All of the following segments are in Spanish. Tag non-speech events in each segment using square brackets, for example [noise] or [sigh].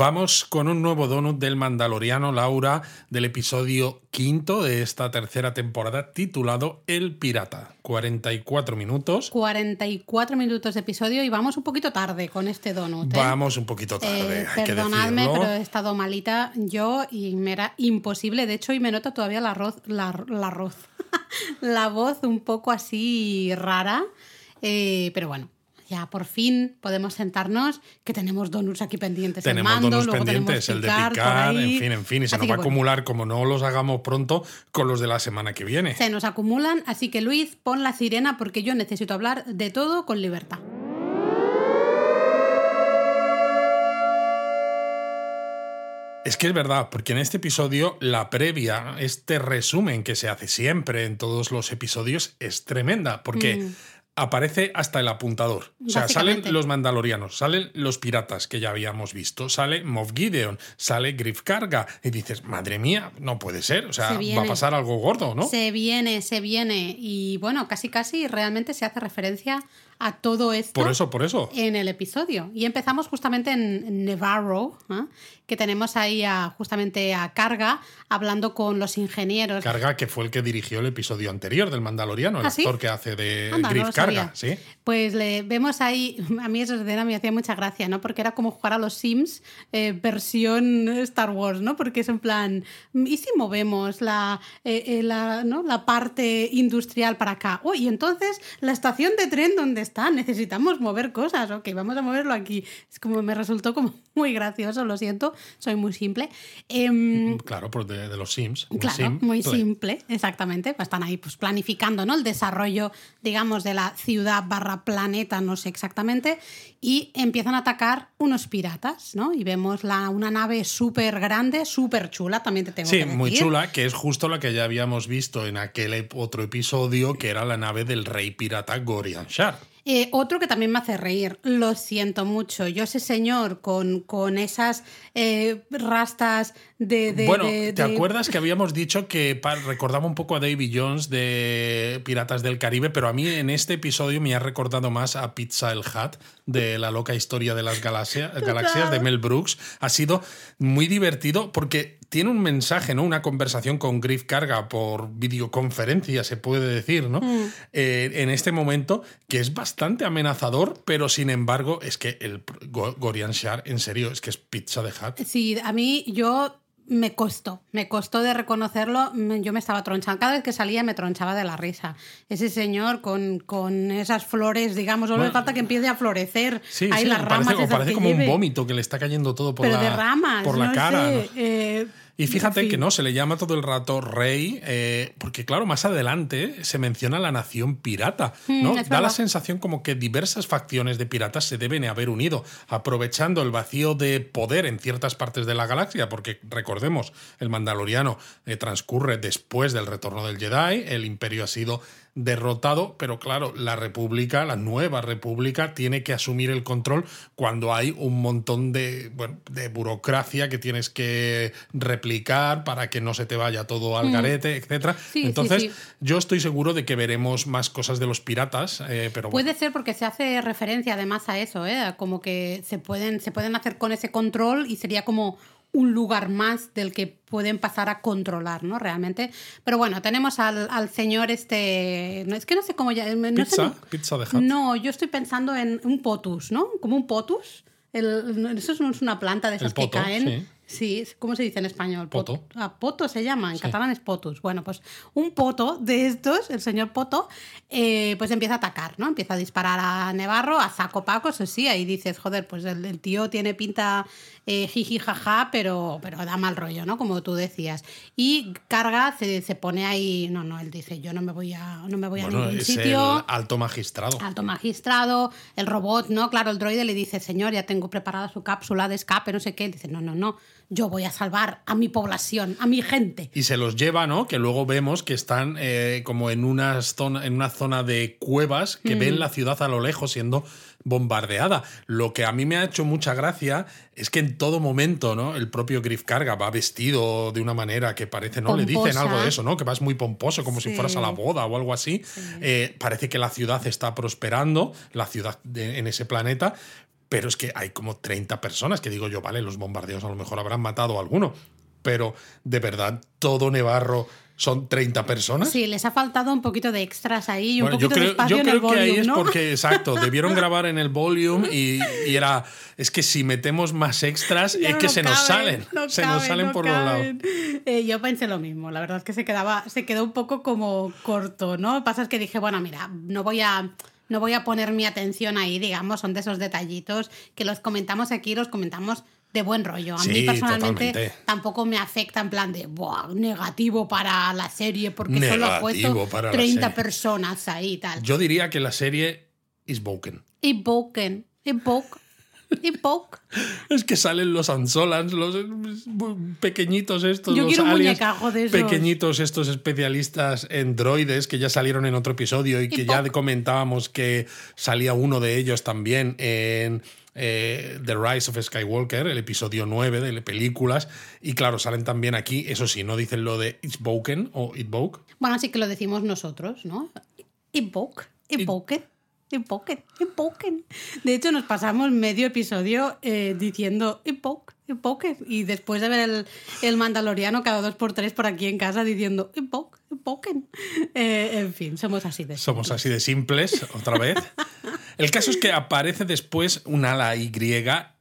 Vamos con un nuevo donut del Mandaloriano Laura del episodio quinto de esta tercera temporada titulado El Pirata. 44 minutos. 44 minutos de episodio y vamos un poquito tarde con este donut. ¿eh? Vamos un poquito tarde. Eh, hay que perdonadme, pero he estado malita yo y me era imposible. De hecho, y me nota todavía la arroz, la, la [laughs] la voz un poco así rara. Eh, pero bueno, ya por fin podemos sentarnos, que tenemos donuts aquí pendientes. en Tenemos mando, donuts luego pendientes, tenemos el de picar en fin, en fin, y se Así nos va a acumular como no los hagamos pronto con los de la semana que viene. Se nos acumulan, así que Luis, pon la sirena porque yo necesito hablar de todo con libertad. Es que es verdad, porque en este episodio la previa, este resumen que se hace siempre en todos los episodios, es tremenda, porque Mm. Aparece hasta el apuntador. O sea, salen los mandalorianos, salen los piratas que ya habíamos visto, sale Moff Gideon, sale Griff Carga, y dices, madre mía, no puede ser, o sea, Se va a pasar algo gordo, ¿no? Se viene, se viene. Y bueno, casi casi realmente se hace referencia a todo esto. Por eso, por eso. En el episodio. Y empezamos justamente en Nevarro, ¿eh? que tenemos ahí a, justamente a Carga hablando con los ingenieros. Carga, que fue el que dirigió el episodio anterior del Mandaloriano, el ¿Ah, sí? actor que hace de Anda, Griff Carga. ¿sí? Pues le vemos ahí, [laughs] a mí esa escena me hacía mucha gracia, ¿no? Porque era como jugar a los Sims eh, versión Star Wars, ¿no? Porque es en plan, ¿y si movemos la, eh, la, ¿no? la parte industrial para acá? Oh, y entonces la estación de tren, ¿dónde está? Necesitamos mover cosas, ok, vamos a moverlo aquí. Es como me resultó como [laughs] muy gracioso, lo siento, soy muy simple. Em, Claro, pues de, de los Sims. Claro, sim muy play. simple, exactamente. Pues están ahí pues, planificando ¿no? el desarrollo, digamos, de la ciudad barra planeta, no sé exactamente, y empiezan a atacar unos piratas, ¿no? Y vemos la, una nave súper grande, súper chula, también te tengo Sí, que decir. muy chula, que es justo la que ya habíamos visto en aquel otro episodio, que era la nave del rey pirata Gorian Shar. Eh, otro que también me hace reír, lo siento mucho. Yo, ese señor con, con esas eh, rastas de. de- bueno, de- ¿te acuerdas que [laughs] habíamos dicho que recordaba un poco a Davy Jones de Piratas del Caribe? Pero a mí en este episodio me ha recordado más a Pizza el Hat de La loca historia de las galaxia- [laughs] galaxias de Mel Brooks. Ha sido muy divertido porque tiene un mensaje, ¿no? Una conversación con Griff Carga por videoconferencia, se puede decir, ¿no? Mm. Eh, en este momento, que es bastante amenazador, pero sin embargo, es que el Go- Gorian Shar, en serio, es que es Pizza de Hat. Sí, a mí yo me costó, me costó de reconocerlo, yo me estaba tronchando, cada vez que salía me tronchaba de la risa. Ese señor con, con esas flores, digamos, solo le Bueno, falta que empiece a florecer. Sí, sí, las ramas parece, como un vómito que le está cayendo todo por Pero la, de ramas, por la no cara. eh, Y fíjate que no, se le llama todo el rato rey, eh, porque claro, más adelante se menciona la nación pirata, ¿no? Mm, es da la sensación como que diversas facciones de piratas se deben haber unido, aprovechando el vacío de poder en ciertas partes de la galaxia, porque recordemos, el Mandaloriano eh, transcurre después del retorno del Jedi, el imperio ha sido derrotado, pero claro, la república, la nueva república, tiene que asumir el control cuando hay un montón de, bueno, de burocracia que tienes que replicar para que no se te vaya todo al garete, etcétera. Mm. Sí, sí, Entonces, sí. yo estoy seguro de que veremos más cosas de los piratas, eh, pero bueno. Puede ser porque se hace referencia además a eso, ¿eh? como que se pueden, se pueden hacer con ese control y sería como un lugar más del que pueden pasar a controlar, ¿no? Realmente. Pero bueno, tenemos al, al señor este. No, es que no sé cómo ya. No sé Pizza, ni- pizza de Hut. No, yo estoy pensando en un potus, ¿no? Como un potus. El- eso no es una planta de esas El poto, que caen. sí. Sí, ¿cómo se dice en español? Poto. Ah, poto se llama, en Sí. catalán es potus. Bueno, pues un poto de estos, el señor Poto, eh, pues empieza a atacar, ¿no? Empieza a disparar a Nevarro, a saco paco, eso sí, ahí dices, joder, pues el, el tío tiene pinta eh, jiji jaja, pero, pero da mal rollo, ¿no? Como tú decías. Y carga, se, se pone ahí, no, no, él dice, yo no me voy a, no me voy a ningún es sitio. el alto magistrado. Alto magistrado, el robot, ¿no? Claro, el droide le dice, señor, ya tengo preparada su cápsula de escape, no sé qué. Él dice, no, no, no, yo voy a salvar a mi población, a mi gente. Y se los lleva, ¿no? Que luego vemos que están eh, como en, unas zona, en una zona de cuevas que ven la ciudad a lo lejos siendo bombardeada. Lo que a mí me ha hecho mucha gracia es que en todo momento, ¿no? El propio Griff Carga va vestido de una manera que parece, ¿no? Le dicen algo de eso, ¿no? Que vas muy pomposo, como si fueras a la boda o algo así. Eh, parece que la ciudad está prosperando, la ciudad en ese planeta, pero es que hay como 30 personas que digo yo, vale, los bombardeos a lo mejor habrán matado a alguno, pero de verdad todo Nevarro son 30 personas. Sí, les ha faltado un poquito de extras ahí y un poquito yo creo, de espacio yo en el que volume, ahí es ¿no? porque, [laughs] exacto, debieron grabar en el volume y, y era, es que si metemos más extras es que se nos caben, salen, se nos caben, salen por los lados. caben. Eh, yo pensé lo mismo, la verdad es que se quedaba, se quedó un poco como corto, ¿no? Pasa es que dije, bueno, mira, no voy a. No voy a poner mi atención ahí, digamos, son de esos detallitos que los comentamos aquí, los comentamos de buen rollo. A mí Sí, personalmente totalmente. tampoco me afecta en plan de Buah, negativo para la serie porque solo ha Negativo puesto para la 30 serie. personas ahí y tal. Yo diría que la serie is broken. Invoken, [laughs] invoke. Es que salen los Ansolans, los eh, pequeñitos estos, Yo los quiero un aliens, de esos. pequeñitos estos especialistas en droides que ya salieron en otro episodio y que ya comentábamos que salía uno de ellos también en eh, The Rise of Skywalker, el episodio 9 de películas. Y claro, salen también aquí, eso sí, no dicen lo de It's Broken o It Broke. Bueno, así que lo decimos nosotros, ¿no? Invoke, invoke, De hecho, nos pasamos medio episodio eh, diciendo invoke, invoke. Y después de ver el, el Mandaloriano cada dos por tres por aquí en casa diciendo invoke, invoke. Eh, en fin, somos así de Somos así de simples, otra vez. El caso es que aparece después un ala Y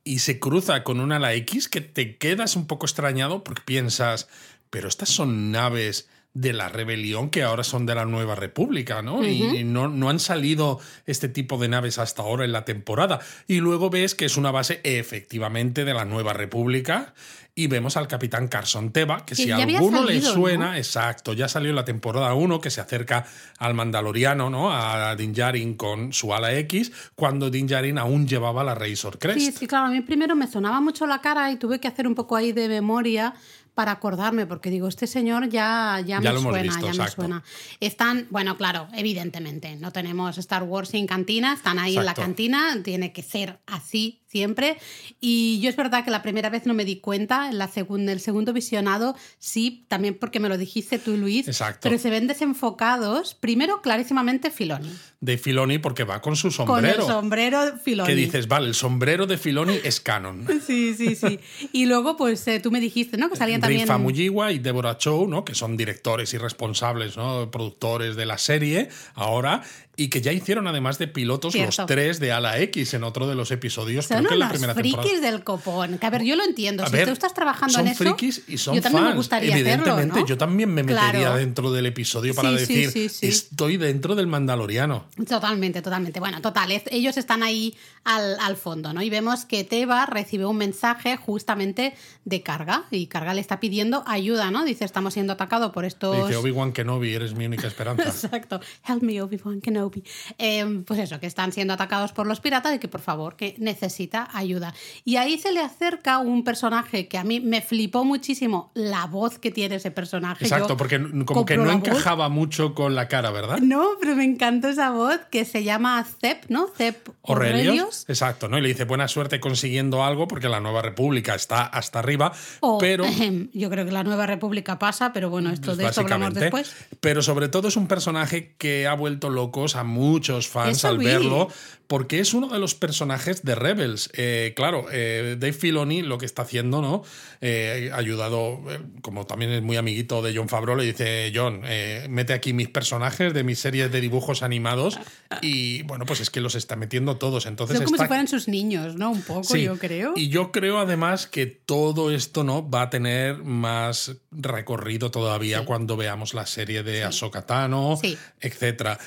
y se cruza con un ala X que te quedas un poco extrañado porque piensas, pero estas son naves de la rebelión que ahora son de la nueva república, ¿no? Y- Y no, no han salido este tipo de naves hasta ahora en la temporada. Y luego ves que es una base efectivamente de la nueva república y vemos al capitán Carson Teva, que, Que si a alguno salido, le ¿no? suena, Exacto, ya salió en la temporada 1 que se acerca al Mandaloriano, ¿no? A Din Djarin con su ala X, cuando Din Djarin aún llevaba la Razor Crest. Sí, sí, claro, a mí primero me sonaba mucho la cara y tuve que hacer un poco ahí de memoria para acordarme, porque digo, este señor ya, ya, Ya me suena, visto, ya me exacto. suena. Están, bueno, claro, evidentemente, no tenemos Star Wars sin cantina, están ahí en la cantina, tiene que ser así siempre. Y yo es verdad que la primera vez no me di cuenta, en la segunda, el segundo visionado sí, también porque me lo dijiste tú, Luis, Exacto. pero se ven desenfocados, primero clarísimamente Filoni, De Filoni porque va con su con el sombrero. sombrero Filoni. que dices, vale, el sombrero de Filoni es canon. [laughs] Sí, sí, sí. Y luego, pues eh, tú me dijiste, ¿no? Que salían también. Rifa Mujiwa y Deborah Chow, ¿no? que son directores y responsables, ¿no? productores de la serie ahora, y que ya hicieron además de pilotos Cierto. los tres de Ala X en otro de los episodios, Son creo que en la primera frikis temporada. del copón. Que a ver, yo lo entiendo. A si ver, tú estás trabajando son en eso. frikis y son yo también fans. me gustaría Evidentemente, hacerlo, ¿no? yo también me metería Claro. dentro del episodio para Sí, decir, sí, sí. estoy dentro del Mandaloriano. Totalmente, totalmente. Bueno, total, ellos están ahí al, al fondo, ¿no? Y vemos que Teba recibe un mensaje justamente de Carga y Carga le está pidiendo ayuda, ¿no? Dice, estamos siendo atacados por estos... Dice Obi-Wan Kenobi, eres mi única esperanza. [laughs] Exacto. Help me, Obi-Wan Kenobi. Eh, pues eso, que están siendo atacados por los piratas y que por favor, que necesita ayuda. Y ahí se le acerca un personaje que a mí me flipó muchísimo la voz que tiene ese personaje. Exacto, Yo porque como que no voz. encajaba mucho con la cara, ¿verdad? No, pero me encantó esa voz que se llama Zep, ¿no? Zep Aurelios. Exacto, ¿no? Y le dice buena suerte consiguiendo algo porque la nueva república está hasta arriba, O, pero yo creo que la nueva república pasa, pero bueno, esto de esto hablamos después. Pero sobre todo es un personaje que ha vuelto locos a muchos fans Eso al vi. verlo, porque es uno de los personajes de Rebels. Eh, claro, eh, Dave Filoni lo que está haciendo, ¿no? Eh, ha ayudado, como también es muy amiguito de John Favreau, le dice, John, mete aquí mis personajes de mis series de dibujos animados y bueno, pues es que los está metiendo todos. Entonces Son como está si fueran sus niños, ¿no? Un poco, Sí, yo creo. Y yo creo además que todo esto no va a tener más recorrido todavía Sí. cuando veamos la serie de Ahsoka Tano, Sí. etcétera.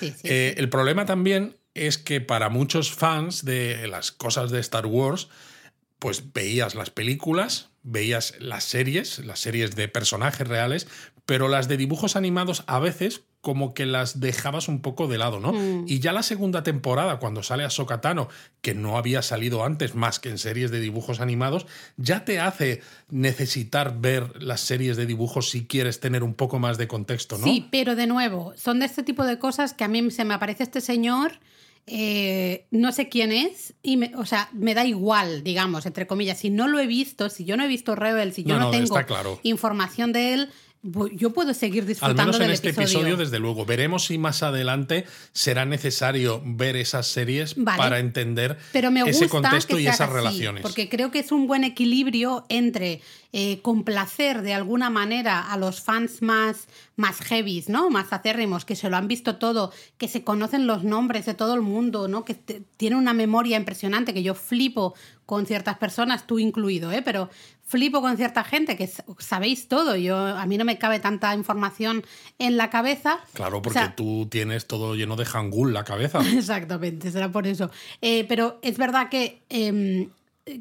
Eh. El problema también es que para muchos fans de las cosas de Star Wars, pues veías las películas, veías las series, las series de personajes reales, pero las de dibujos animados a veces como que las dejabas un poco de lado, ¿no? Mm. Y ya la segunda temporada, cuando sale a Sokatano, que no había salido antes más que en series de dibujos animados, ya te hace necesitar ver las series de dibujos si quieres tener un poco más de contexto, ¿no? Sí, pero de nuevo, son de este tipo de cosas que a mí se me aparece este señor. eh, no sé quién es, y me- o sea, me da igual, digamos, entre comillas. Si no lo he visto, si yo no he visto Rebel, si yo No, no, no, tengo claro. información de él, yo puedo seguir Al disfrutando menos en del este episodio. episodio. desde luego. Veremos si más adelante será necesario ver esas series Vale. para entender Pero me ese contexto que y esas así, relaciones. Porque creo que es un buen equilibrio entre eh, complacer de alguna manera a los fans más, más heavies, ¿no? Más acérrimos, que se lo han visto todo, que se conocen los nombres de todo el mundo, ¿no? Que te- tiene una memoria impresionante, que yo flipo con ciertas personas, tú incluido, ¿eh? Pero flipo con cierta gente que sabéis todo. Yo, a mí no me cabe tanta información en la cabeza. Claro, O porque sea, tú tienes todo lleno de hangul la cabeza. [laughs] Exactamente, será por eso. Eh, pero es verdad que, eh,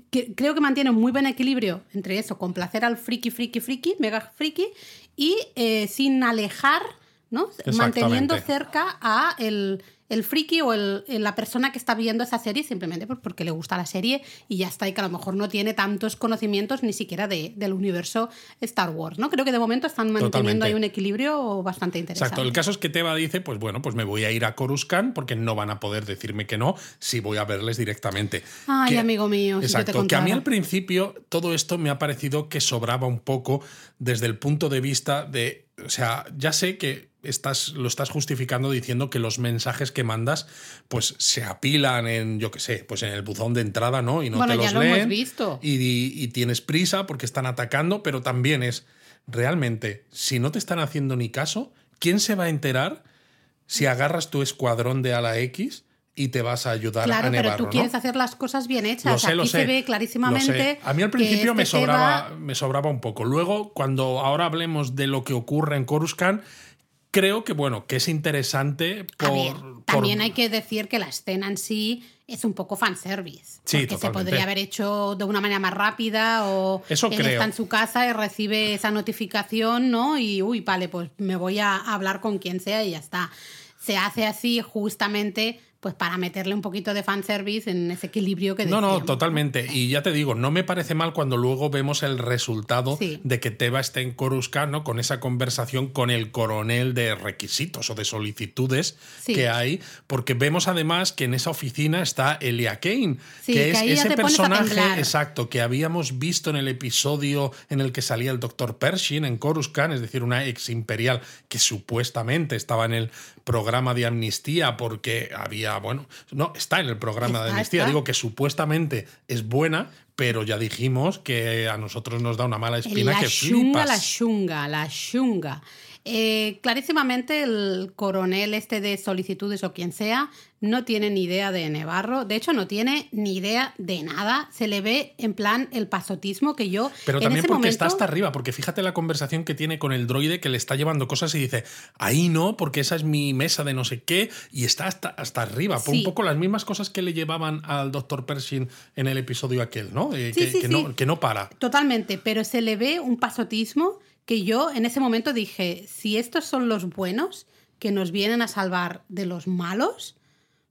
que creo que mantiene un muy buen equilibrio entre eso, complacer al friki, friki, friki, mega friki, y eh, sin alejar, ¿no? Manteniendo cerca a el, el friki o el- la persona que está viendo esa serie simplemente porque le gusta la serie y ya está, y que a lo mejor no tiene tantos conocimientos ni siquiera de- del universo Star Wars, ¿no? Creo que de momento están manteniendo Totalmente. ahí un equilibrio bastante interesante. Exacto. El caso es que Teba dice, pues bueno, pues me voy a ir a Coruscant porque no van a poder decirme que no si voy a verles directamente. Ay, Que- amigo mío, si yo te Exacto. que a mí al principio todo esto me ha parecido que sobraba un poco desde el punto de vista de, o sea, ya sé que estás, lo estás justificando diciendo que los mensajes que mandas pues se apilan en, yo qué sé, pues en el buzón de entrada, ¿no? Y no Bueno, te ya los lo hemos visto. Y, y- y tienes prisa porque están atacando, pero también es, realmente, si no te están haciendo ni caso, ¿quién se va a enterar si agarras tu escuadrón de ala X y te vas a ayudar Claro, a pero Nevarro, tú ¿no? quieres hacer las cosas bien hechas. Lo sé, lo Aquí sé. se ve lo clarísimamente. sé. A mí al principio me, este sobraba, tema- me sobraba un poco. Luego, cuando ahora hablemos de lo que ocurre en Coruscant, creo que, bueno, que es interesante por... A ver, por- también hay que decir que la escena en sí es un poco fanservice. Sí, porque se podría haber hecho de una manera más rápida o Eso él creo. está en su casa y recibe esa notificación, ¿no? Y, uy, vale, pues me voy a hablar con quien sea y ya está. Se hace así justamente pues para meterle un poquito de fanservice en ese equilibrio que No, no, decíamos. totalmente. Y ya te digo, no me parece mal cuando luego vemos el resultado Sí. de que Teba esté en Coruscant, ¿no? Con esa conversación con el coronel de requisitos o de solicitudes Sí. que hay, porque vemos además que en esa oficina está Elia Kane, Sí, que que es ese personaje exacto que habíamos visto en el episodio en el que salía el doctor Pershing en Coruscant, es decir, una ex imperial que supuestamente estaba en el programa de amnistía porque había, bueno, no, está en el programa de amnistía, está. digo que supuestamente es buena, pero ya dijimos que a nosotros nos da una mala espina la que chunga, flipas. la chunga, la chunga. Eh, clarísimamente el coronel este de solicitudes o quien sea no tiene ni idea de Nevarro, de hecho no tiene ni idea de nada, se le ve en plan el pasotismo que yo Pero en también ese porque momento, está hasta arriba, porque fíjate la conversación que tiene con el droide que le está llevando cosas y dice, ahí no, porque esa es mi mesa de no sé qué, y está hasta, hasta arriba. Por Sí. un poco las mismas cosas que le llevaban al doctor Pershing en el episodio aquel, ¿no? Eh, Sí, que, sí, que sí. no que no para. Totalmente, pero se le ve un pasotismo que yo en ese momento dije, si estos son los buenos que nos vienen a salvar de los malos,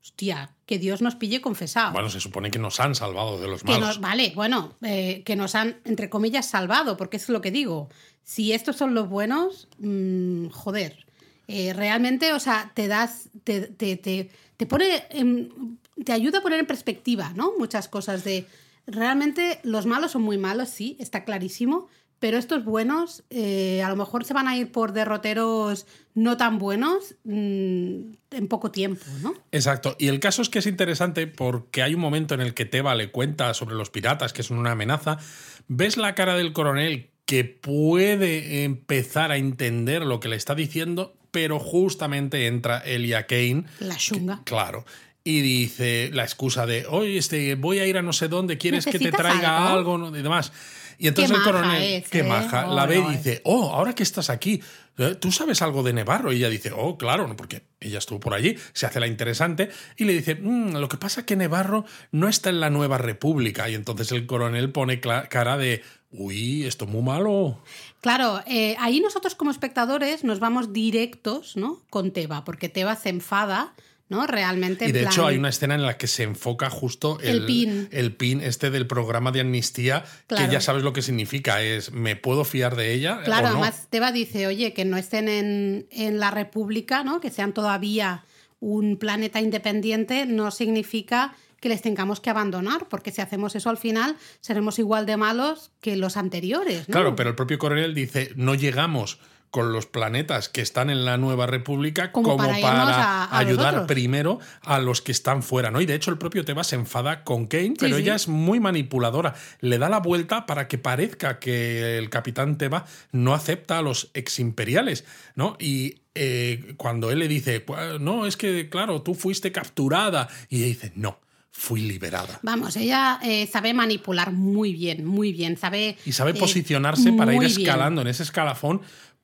hostia, que Dios nos pille confesado. Bueno, se supone que nos han salvado de los Que malos. nos, vale, bueno, eh, que nos han, entre comillas, salvado, porque es lo que digo. Si estos son los buenos, mm, joder. eh, realmente, o sea, te das, te, te, te, te pone, en- te ayuda a poner en perspectiva, ¿no? Muchas cosas de, realmente los malos son muy malos, sí, está clarísimo, pero estos buenos eh, a lo mejor se van a ir por derroteros no tan buenos mm, en poco tiempo, ¿no? Exacto. Y el caso es que es interesante porque hay un momento en el que Teba le cuenta sobre los piratas, que son una amenaza. Ves la cara del coronel que puede empezar a entender lo que le está diciendo, pero justamente entra Elia Kane. La chunga. Claro. Y dice la excusa de, oye, este, voy a ir a no sé dónde, ¿quieres que te ¿Necesitas traiga algo? algo? y demás. Y entonces Qué el coronel, es, qué ¿eh? maja, la ve y dice, oh, ahora que estás aquí, ¿eh? ¿tú sabes algo de Nevarro? Y ella dice, oh, claro, porque ella estuvo por allí, se hace la interesante y le dice, "Mm, lo que pasa es que Nevarro no está en la nueva república. Y entonces el coronel pone cara de, uy, esto es muy malo. Claro, eh, ahí nosotros como espectadores nos vamos directos, ¿no? Con Teba, porque Teba se enfada ¿no? Realmente. Y de hecho hay una escena en la que se enfoca justo el, pin. el pin este del programa de amnistía, que ya sabes lo que significa, es ¿me puedo fiar de ella? Claro, o no? además Teba dice, oye, que no estén en, en la República, ¿no? Que sean todavía un planeta independiente, no significa que les tengamos que abandonar, porque si hacemos eso al final seremos igual de malos que los anteriores. ¿no? Claro, pero el propio coronel dice, no llegamos con los planetas que están en la nueva república como, para, ayudar primero a los que están fuera, ¿no? Y de hecho el propio Teba se enfada con Kane, pero ella es muy manipuladora. Le da la vuelta para que parezca que el capitán Teba no acepta a los eximperiales, ¿no? Y eh, cuando él le dice, no, es que, claro, tú fuiste capturada, y ella dice, no fui liberada. Vamos, ella eh, sabe manipular muy bien, muy bien, sabe... Y sabe eh, posicionarse para ir escalando en ese escalafón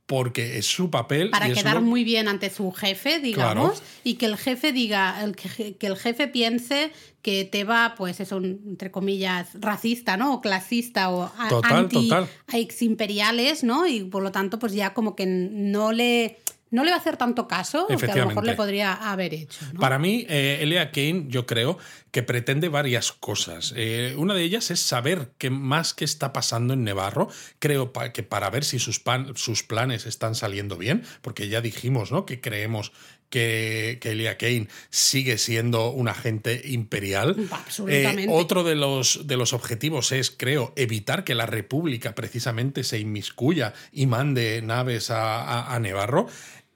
porque es su papel. Para y quedar muy bien ante su jefe, digamos, y que el jefe diga, el que, el jefe piense que Teba, pues es un, entre comillas, racista, ¿no? O clasista o anti ex imperiales, ¿no? Y por lo tanto, pues ya como que no le no le va a hacer tanto caso que a lo mejor le podría haber hecho. Para mí, eh, Elia Kane, yo creo que pretende varias cosas. Eh, una de ellas es saber qué más que está pasando en Nevarro. Creo que para ver si sus, sus planes están saliendo bien, porque ya dijimos ¿no? que creemos que, que, Elia Kane sigue siendo un agente imperial. Absolutamente. Eh, otro de los, de los objetivos es, creo, evitar que la República precisamente se inmiscuya y mande naves a, a Nevarro.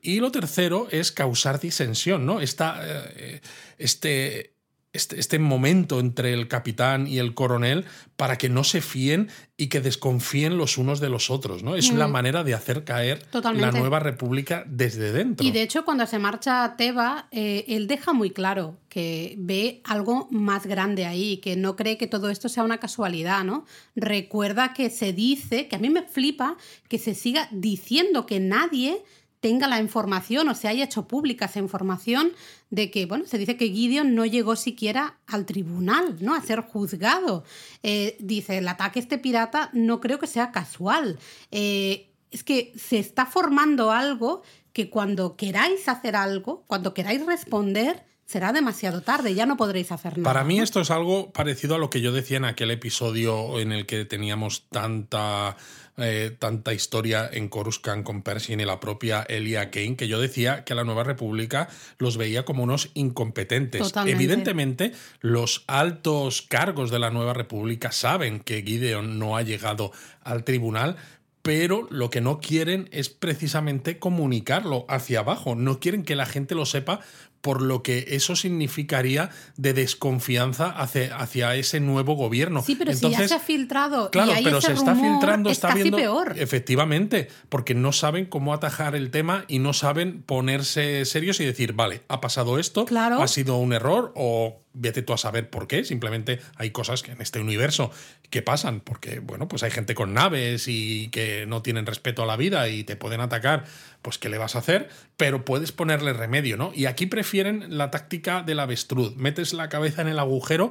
Y lo tercero es causar disensión, ¿no? Esta, eh, este, este, este, momento entre el capitán y el coronel para que no se fíen y que desconfíen los unos de los otros, ¿no? Es una mm. manera de hacer caer la nueva república desde dentro. Y de hecho, cuando se marcha Teba, eh, él deja muy claro que ve algo más grande ahí, que no cree que todo esto sea una casualidad, ¿no? Recuerda que se dice, que a mí me flipa, que se siga diciendo que nadie tenga la información o se haya hecho pública esa información de que, bueno, se dice que Gideon no llegó siquiera al tribunal, ¿no? A ser juzgado. Eh, dice, el ataque este pirata no creo que sea casual. Eh, es que se está formando algo que cuando queráis hacer algo, cuando queráis responder, será demasiado tarde, ya no podréis hacer nada. Para mí esto es algo parecido a lo que yo decía en aquel episodio en el que teníamos tanta eh, tanta historia en Coruscant con Pershing y la propia Elia Kane, que yo decía que la Nueva República los veía como unos incompetentes. Evidentemente, los altos cargos de la Nueva República saben que Gideon no ha llegado al tribunal, pero lo que no quieren es precisamente comunicarlo hacia abajo, no quieren que la gente lo sepa por lo que eso significaría de desconfianza hacia, hacia ese nuevo gobierno. Sí, pero si ya se ha filtrado. Claro, y pero se está filtrando, está casi viendo. Peor. Efectivamente, porque no saben cómo atajar el tema y no saben ponerse serios y decir, vale, ha pasado esto, claro. ha sido un error o vete tú a saber por qué. Simplemente hay cosas que en este universo que pasan, porque, bueno, pues hay gente con naves y que no tienen respeto a la vida y te pueden atacar, pues ¿qué le vas a hacer? Pero puedes ponerle remedio, ¿no? Y aquí prefieren la táctica del avestruz. Metes la cabeza en el agujero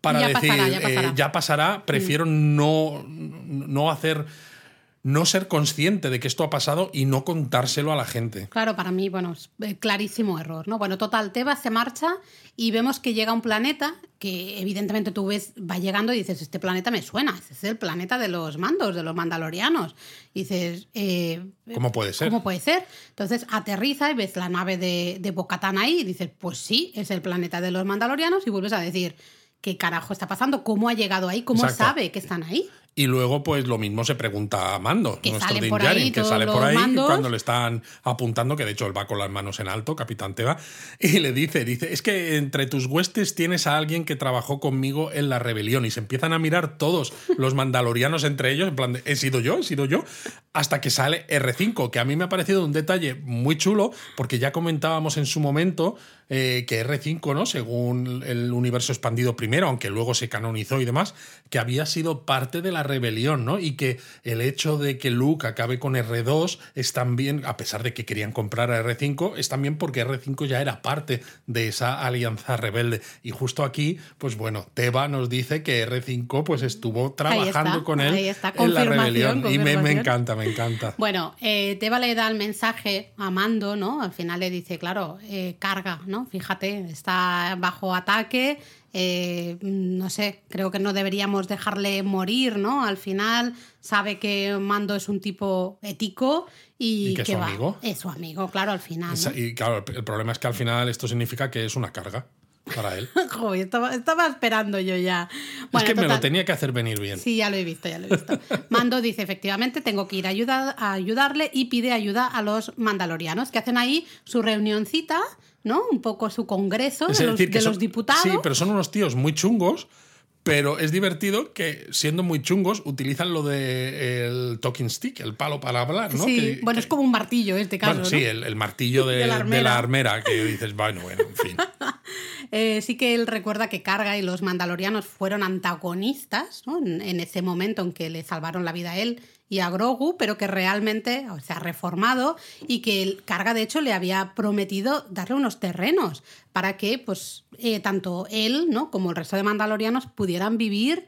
para decir, ya pasará, eh, prefiero mm. no, no hacer no ser consciente de que esto ha pasado y no contárselo a la gente. Claro, para mí, bueno, es eh, clarísimo error, ¿no? Bueno, total, Tebas se marcha y vemos que llega un planeta que evidentemente tú ves, va llegando y dices, este planeta me suena, es el planeta de los mandos, de los mandalorianos. Y dices, eh, ¿cómo puede ser? ¿Cómo puede ser? Entonces aterriza y ves la nave de, de Bocatán ahí y dices, pues sí, es el planeta de los mandalorianos y vuelves a decir, ¿qué carajo está pasando? ¿Cómo ha llegado ahí? ¿Cómo sabe que están ahí? Y luego, pues lo mismo se pregunta a Mando, nuestro Din Djarin, que sale por ahí cuando le están apuntando, que de hecho él va con las manos en alto, Capitán Teba, y le dice, dice, es que entre tus huestes tienes a alguien que trabajó conmigo en la rebelión, y se empiezan a mirar todos los mandalorianos entre ellos, en plan, de, he sido yo, he sido yo, hasta que sale R5, que a mí me ha parecido un detalle muy chulo, porque ya comentábamos en su momento eh, que R5, ¿no? Según el universo expandido primero, aunque luego se canonizó y demás, que había sido parte de la rebelión, ¿no? Y que el hecho de que Luke acabe con R2 es también, a pesar de que querían comprar a R5, es también porque R5 ya era parte de esa alianza rebelde. Y justo aquí, pues bueno, Teba nos dice que R5 pues estuvo trabajando con él en la rebelión. Y me, encanta, me encanta. [laughs] Bueno, eh, Teba le da el mensaje a Mando, ¿no? Al final le dice, claro, eh, carga, ¿no? Fíjate, está bajo ataque eh, no sé, creo que no deberíamos dejarle morir, ¿no? Al final sabe que Mando es un tipo ético y, que, es su amigo. Es su amigo, claro, al final. Y claro, el problema es que al final esto significa que es una carga para él. [laughs] Joder, estaba, esperando yo ya. es que me lo tenía que hacer venir bien. Sí, ya lo he visto, ya lo he visto. Mando dice, efectivamente, tengo que ir a, ayudar, a ayudarle y pide ayuda a los mandalorianos que hacen ahí su reunioncita ¿no? Un poco su congreso de, los, diputados. Sí, pero son unos tíos muy chungos. Pero es divertido que, siendo muy chungos, utilizan lo de el talking stick, el palo para hablar, ¿no? Sí, bueno, es como un martillo este caso. Bueno, sí, el, martillo de, la armera, que dices, bueno, bueno, en fin. [laughs] Eh, sí que él recuerda que Carga y los mandalorianos fueron antagonistas ¿no? en, en, ese momento en que le salvaron la vida a él y a Grogu, pero que realmente se ha reformado y que el Carga de hecho le había prometido darle unos terrenos para que pues eh, tanto él ¿no? como el resto de mandalorianos pudieran vivir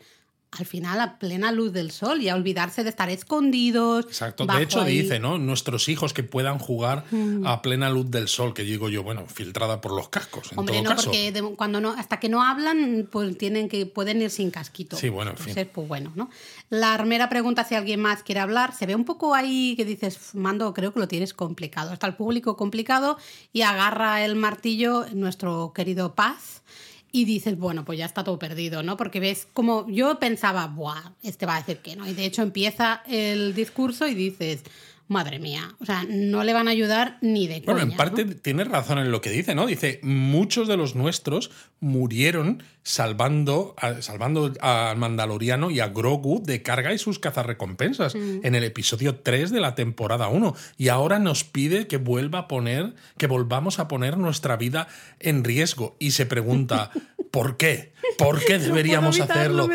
al final a plena luz del sol y a olvidarse de estar escondidos. Exacto. De hecho, dice, ¿no? Nuestros hijos que puedan jugar mm. a plena luz del sol, que digo yo, bueno, filtrada por los cascos. En Hombre, no, porque cuando no, hasta que no hablan, pues tienen que, pueden ir sin casquito. Sí, bueno, en fin. pues bueno, ¿no? La armera pregunta si alguien más quiere hablar. Se ve un poco ahí que dices, Mando, creo que lo tienes complicado. Está el público complicado y agarra el martillo nuestro querido Paz y dices, bueno, pues ya está todo perdido, ¿no? Porque ves como yo pensaba, buah, este va a decir que no. Y de hecho empieza el discurso y dices, madre mía, o sea, no le van a ayudar ni de Bueno, en parte tiene razón en lo que dice, ¿no? Dice, muchos de los nuestros murieron salvando, a, salvando al Mandaloriano y a Grogu de carga y sus cazarrecompensas mm. en el episodio 3 de la temporada 1. Y ahora nos pide que vuelva a poner, que volvamos a poner nuestra vida en riesgo. Y se pregunta, [laughs] ¿por qué? ¿Por qué deberíamos hacerlo?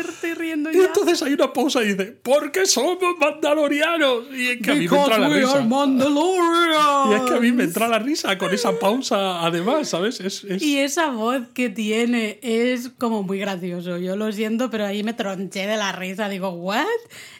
y entonces hay una pausa y dice, porque somos mandalorianos. Y es que a mí me entra la risa. Y es que a mí me entra la risa con esa pausa, además, ¿sabes? Es, Y esa voz que tiene es como muy gracioso. Yo lo siento, pero ahí me tronché de la risa. Digo, ¿what?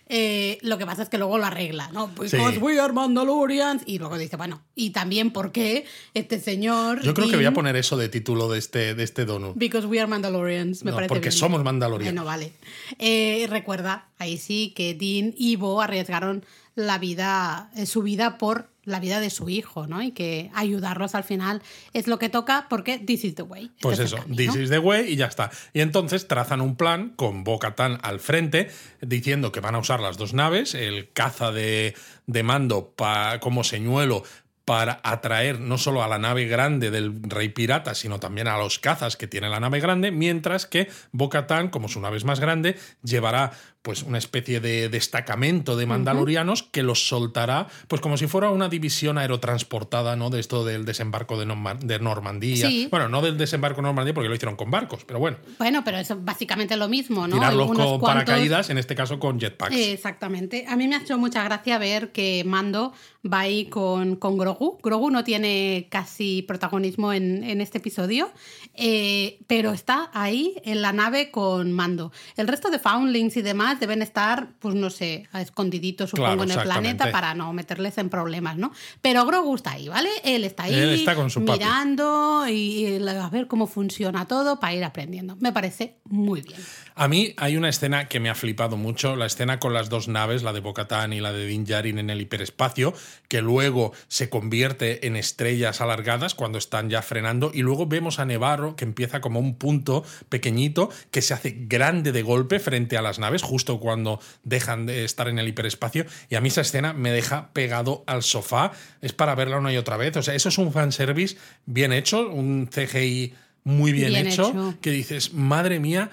Eh, lo que pasa es que luego lo arregla, ¿no? Because we are Mandalorians. Y luego dice, bueno, y también por qué este señor. Yo creo que voy a poner eso de título de este, de este donut. Because we are Mandalorians, me no, parece. Porque somos Mandalorians. Bueno, vale. Eh, recuerda, ahí sí, que Dean y Bo arriesgaron la vida, eh, su vida por la vida de su hijo, ¿no? Y que ayudarlos al final es lo que toca porque this is the way. Este pues eso, this is the way y ya está. Y entonces trazan un plan con Boca Tan al frente diciendo que van a usar las dos naves, el caza de, de mando como señuelo para atraer no solo a la nave grande del rey pirata, sino también a los cazas que tiene la nave grande, mientras que Bo-Katan, como su nave es más grande, llevará pues una especie de destacamento de mandalorianos que los soltará pues como si fuera una división aerotransportada no de esto del desembarco de, de Normandía. Bueno no del desembarco de Normandía porque lo hicieron con barcos pero bueno. Bueno pero es básicamente lo mismo no tirarlos con paracaídas en este caso con jetpacks. Exactamente. A mí me ha hecho mucha gracia ver que Mando va ahí con, con Grogu Grogu no tiene casi protagonismo en, en este episodio eh, pero está ahí en la nave con Mando el resto de Foundlings y demás deben estar, pues no sé, escondiditos, supongo, en el planeta para no meterles en problemas, ¿no? Pero Grogu está ahí, ¿vale? Él está ahí mirando y, a ver cómo funciona todo para ir aprendiendo. Me parece muy bien. A mí hay una escena que me ha flipado mucho, la escena con las dos naves, la de Bocatán y la de Din Djarin en el hiperespacio, que luego se convierte en estrellas alargadas cuando están ya frenando. Y luego vemos a Nevarro que empieza como un punto pequeñito que se hace grande de golpe frente a las naves justo cuando dejan de estar en el hiperespacio. Y a mí esa escena me deja pegado al sofá, es para verla una y otra vez, o sea, eso es un fanservice bien hecho, un CGI muy bien, hecho, que dices, madre mía,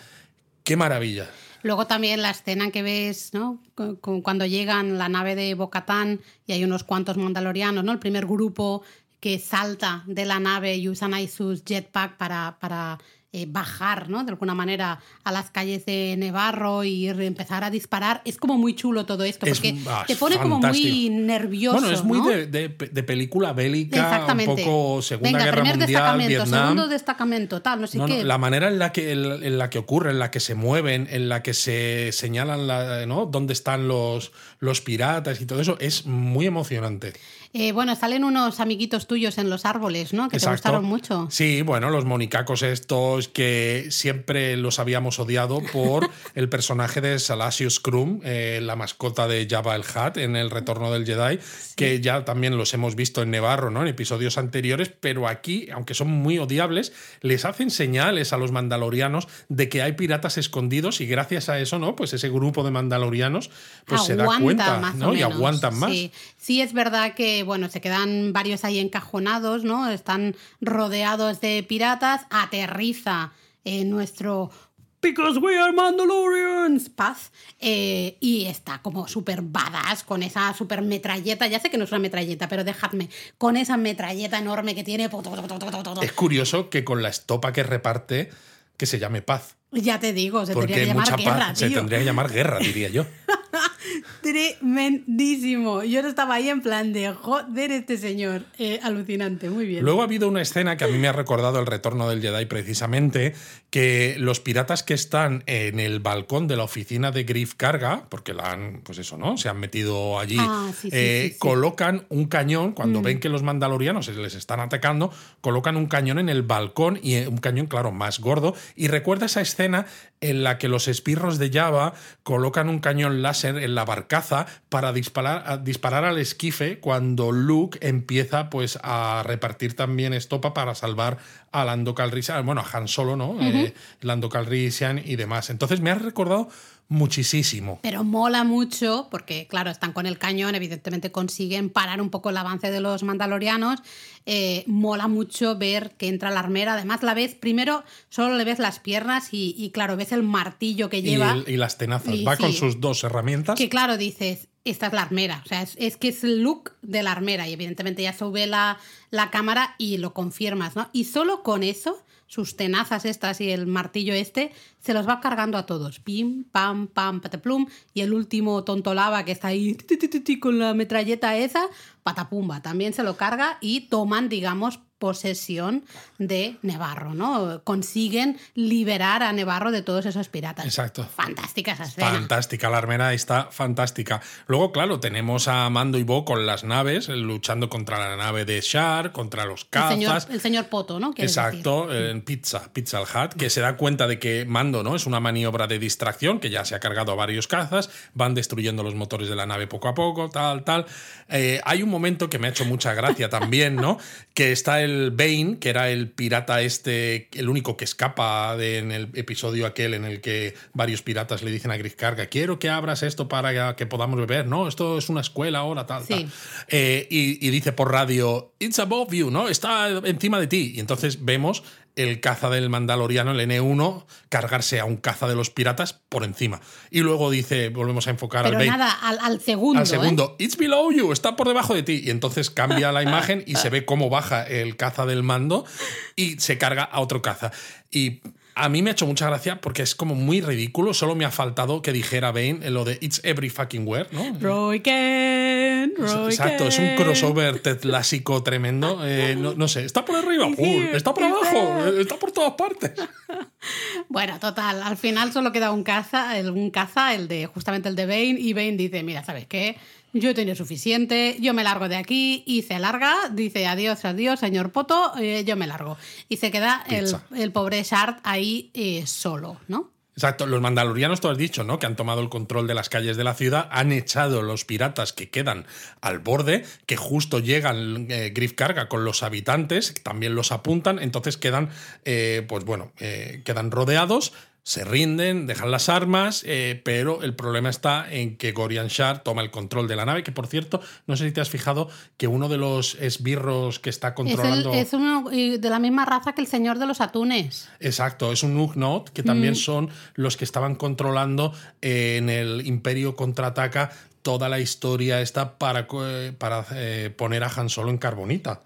Qué maravilla. Luego también la escena que ves, ¿no? Cuando llegan la nave de Bocatán y hay unos cuantos mandalorianos, ¿no? El primer grupo que salta de la nave y usan ahí sus jetpack para, para eh, bajar, ¿no? De alguna manera a las calles de Nevarro y empezar a disparar. Es como muy chulo todo esto, porque ah, te pone como muy nervioso. Bueno, es muy ¿no? de, de- de película bélica, Exactamente. un poco Segunda Venga, Guerra primer Mundial, destacamento, Vietnam. segundo destacamento, tal, no sé No, no, qué. la manera en la que en, en la que ocurre, en la que se mueven, en la que se señalan la- ¿no? dónde están los, los piratas y todo eso es muy emocionante. Eh, bueno, salen unos amiguitos tuyos en los árboles, ¿no? Que te gustaron mucho. Sí, bueno, los monicacos estos que siempre los habíamos odiado por [laughs] el personaje de Salasius Crumb, eh, la mascota de Jabba el Hutt en El Retorno del Jedi, que ya también los hemos visto en Nevarro, ¿no? En episodios anteriores, pero aquí, aunque son muy odiables, les hacen señales a los mandalorianos de que hay piratas escondidos y gracias a eso, ¿no? Pues ese grupo de mandalorianos pues se da cuenta, ¿no? Y aguantan más. Sí. Sí, es verdad que, bueno, se quedan varios ahí encajonados, ¿no? Están rodeados de piratas. Aterriza eh, nuestro Because we are Mandalorians, Paz. eh, y está como súper badass con esa súper metralleta. Ya sé que no es una metralleta, pero dejadme. Con esa metralleta enorme que tiene. Es curioso que con la estopa que reparte, que se llame paz. Ya te digo, se Porque tendría que llamar mucha guerra, paz se tío. tendría que llamar guerra, diría yo. [laughs] [laughs] Tremendísimo. Yo estaba ahí en plan de joder este señor. Eh, alucinante, muy bien. Luego ha habido una escena que a mí me ha recordado el retorno del Jedi precisamente, que los piratas que están en el balcón de la oficina de Griff Carga, porque la han, pues eso, ¿no? Se han metido allí, Ah, sí, sí, eh, sí, colocan un cañón, Mm. cuando ven que los mandalorianos les están atacando, colocan un cañón en el balcón y eh, un cañón, claro, más gordo. Y recuerda esa escena en la que los espirros de Java colocan un cañón láser en la barcaza para disparar, a disparar al esquife cuando Luke empieza pues a repartir también estopa para salvar a Lando Calrissian, bueno, a Han Solo, ¿no? Eh, Lando Calrissian y demás. Entonces me ha recordado muchísimo. Pero mola mucho porque, claro, están con el cañón, evidentemente consiguen parar un poco el avance de los mandalorianos. Eh, mola mucho ver que entra la armera. Además, la ves, primero solo le ves las piernas y, y, claro, ves el martillo que Y, lleva. el- y las tenazas. Y Va con sus dos herramientas. Que claro, dices, esta es la armera. O sea, es, es que es el look de la armera. Y evidentemente ya sube la, la cámara y lo confirmas, ¿no? Y solo con eso, sus tenazas estas y el martillo este, se los va cargando a todos. Pim, pam, pam, pataplum. Y el último tonto lava que está ahí con la metralleta esa, patapumba. También se lo carga y toman, digamos, posesión de Nevarro, ¿no? Consiguen liberar a Nevarro de todos esos piratas. Exacto. Fantástica esa escena. Fantástica, la armera está fantástica. Luego, claro, tenemos a Mando y Bo con las naves, luchando contra la nave de Shar, contra los El señor, cazas. el señor Poto, ¿no? ¿Quieres Exacto, en Pizza, Pizza al Hut, que se da cuenta de que Mando no es una maniobra de distracción, que ya se ha cargado a varios cazas, van destruyendo los motores de la nave poco a poco, tal, tal. Eh, hay un momento que me ha hecho mucha gracia [laughs] también, ¿no? Que está el Bane, que era el pirata este, el único que escapa de- en el episodio aquel en el que varios piratas le dicen a Griff Carga, quiero que abras esto para que podamos beber, ¿no? Esto es una escuela ahora, tal, Sí. tal. Eh, y, y dice por radio, It's above you, ¿no? Está encima de ti. Y entonces vemos el caza del Mandaloriano, el N1, a un caza de los piratas por encima. Y luego dice, volvemos a enfocar Pero al Bane. nada, al, al segundo. Al ¿eh? segundo, it's below you, está por debajo de ti. Y entonces cambia la imagen y se ve cómo baja el caza del mando y se carga a otro caza. Y a mí me ha hecho mucha gracia porque es como muy ridículo. Solo me ha faltado que dijera Bane lo de it's every fucking where, ¿no? Roy Ken, Roy Exacto, es un crossover tetlásico tremendo. Eh, [laughs] no, no sé, está por arriba, ¡uh! está por abajo, eh, está por todas partes. [laughs] Bueno, total, al final solo queda un caza, el, un caza, el de justamente el de Bane, y Bane dice, mira, ¿sabes qué? Yo he tenido suficiente, yo me largo de aquí, y se larga, dice adiós, adiós, señor Poto, eh, yo me largo. Y se queda el, pobre Shard ahí eh, solo, ¿no? Exacto, los mandalorianos, tú has dicho, ¿no? Que han tomado el control de las calles de la ciudad, han echado los piratas que quedan al borde, que justo llegan eh, Griff Carga con los habitantes, también los apuntan, entonces quedan, eh, pues bueno, eh, quedan rodeados, se rinden, dejan las armas, eh, pero el problema está en que Gorian Shar toma el control de la nave, que por cierto, no sé si te has fijado que uno de los esbirros que está Es, el, controlando... es uno eh, de la misma raza que el señor de los atunes. Exacto, es un Ugnaught que también Mm. son los que estaban controlando eh, en el Imperio contraataca toda la historia esta para, eh, para eh, poner a Han Solo en carbonita.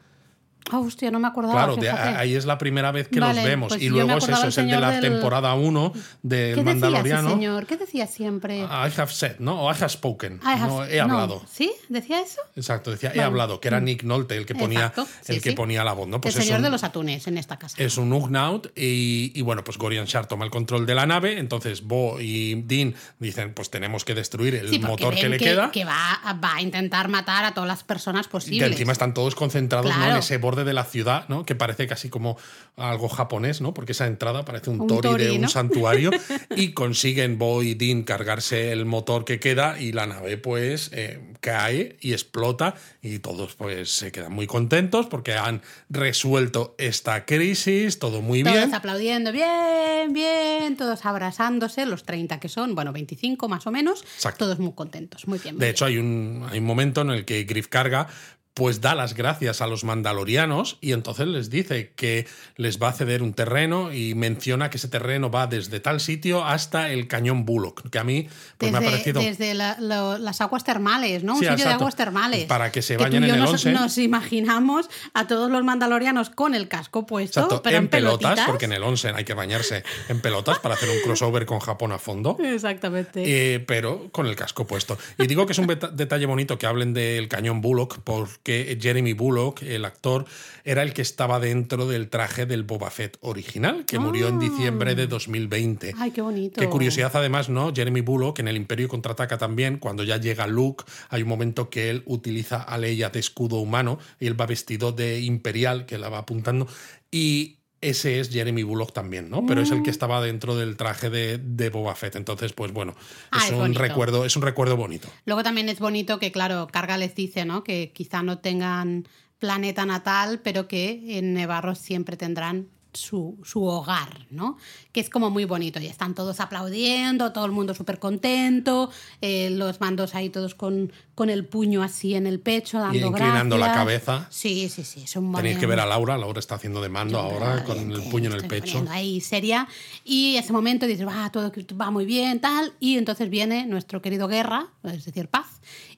Ah, hostia, no me acordaba. Claro, de- ahí es la primera vez que Vale, los vemos. pues y luego es eso, es el de la del- temporada 1 ¿Qué del decía ese Mandaloriano. señor? ¿Qué decía siempre? I have said, ¿no? O I have spoken. I have- no, he hablado. ¿Sí? ¿Decía eso? Exacto, decía, he hablado, que era Nick Nolte el que ponía, sí, el que sí. ponía la voz, ¿no? Pues el señor un- de los atunes en esta casa. es un Ugnaut y, y bueno, pues Gorian Shar toma el control de la nave, entonces Bo y Dean dicen, pues tenemos que destruir el Sí, motor que le que, queda. que va, a- va a intentar matar a todas las personas que posibles. encima están todos concentrados ¿no? en ese borde de la ciudad, ¿no? Que parece casi como algo japonés, ¿no? Porque esa entrada parece un, Un tori, de un ¿no? santuario. [laughs] y consiguen Bo y Dean cargarse el motor que queda y la nave, pues, eh, cae y explota. Y todos, pues, se quedan muy contentos porque han resuelto esta crisis, todo muy Todos bien. aplaudiendo, bien, bien, todos abrazándose, los 30 que son, bueno, 25 más o menos, Exacto. todos muy contentos, muy bien. muy De bien. hecho, hay un, hay un momento en el que Griff carga pues da las gracias a los mandalorianos y entonces les dice que les va a ceder un terreno y menciona que ese terreno va desde tal sitio hasta el cañón Bullock, que a mí pues me ha desde, parecido... desde la- lo- las aguas termales, ¿no? Un sitio de aguas termales. Para que se tú bañen y yo en el nos, onsen. nos imaginamos a todos los mandalorianos con el casco puesto, Exacto, pero en, en pelotas, pelotitas. porque en el onsen hay que bañarse en pelotas para hacer un crossover con Japón a fondo. [laughs] Exactamente. Eh, pero con el casco puesto. Y digo que es un detalle bonito que hablen del cañón Bullock, porque Jeremy Bullock, el actor, era el que estaba dentro del traje del Boba Fett original, que murió en diciembre de 2020. Ay, qué bonito. Qué curiosidad, además, ¿no? Jeremy Bullock en el Imperio contraataca también, cuando ya llega Luke, hay un momento que él utiliza a Leia de escudo humano y él va vestido de imperial, que la va apuntando, y ese es Jeremy Bullock también, ¿no? Pero es el que Mm. estaba dentro del traje de, de Boba Fett. Entonces, pues bueno, Ah, es, es un recuerdo, es un recuerdo bonito. Luego también es bonito que, claro, Carga les dice, ¿no? Que quizá no tengan planeta natal, pero que en Nevarro siempre tendrán su, su hogar, ¿no? Que es como muy bonito. Y están todos aplaudiendo, todo el mundo súper contento, eh, los mandos ahí todos con, con el puño así en el pecho, dando Y inclinando la cabeza. Sí, sí, sí. Es un Tenéis momento- que ver a Laura, Laura está haciendo de mando yo, ahora con el puño en el pecho. Ahí seria. Y ese momento dices, va, todo va muy bien, tal. Y entonces viene nuestro querido Guerra, es decir, Paz,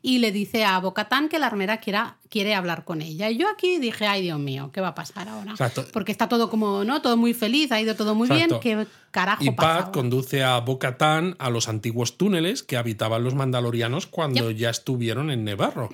y le dice a Bocatán que la armera quiera, quiere hablar con ella. Y yo aquí dije, ay, Dios mío, ¿qué va a pasar ahora? Exacto. Porque está todo como, ¿no? Todo muy feliz, ha ido todo muy Exacto. bien. ¿Qué carajo Y ahora? conduce a Bo-Katan a los antiguos túneles que habitaban los mandalorianos cuando Yep. ya estuvieron en Nevarro.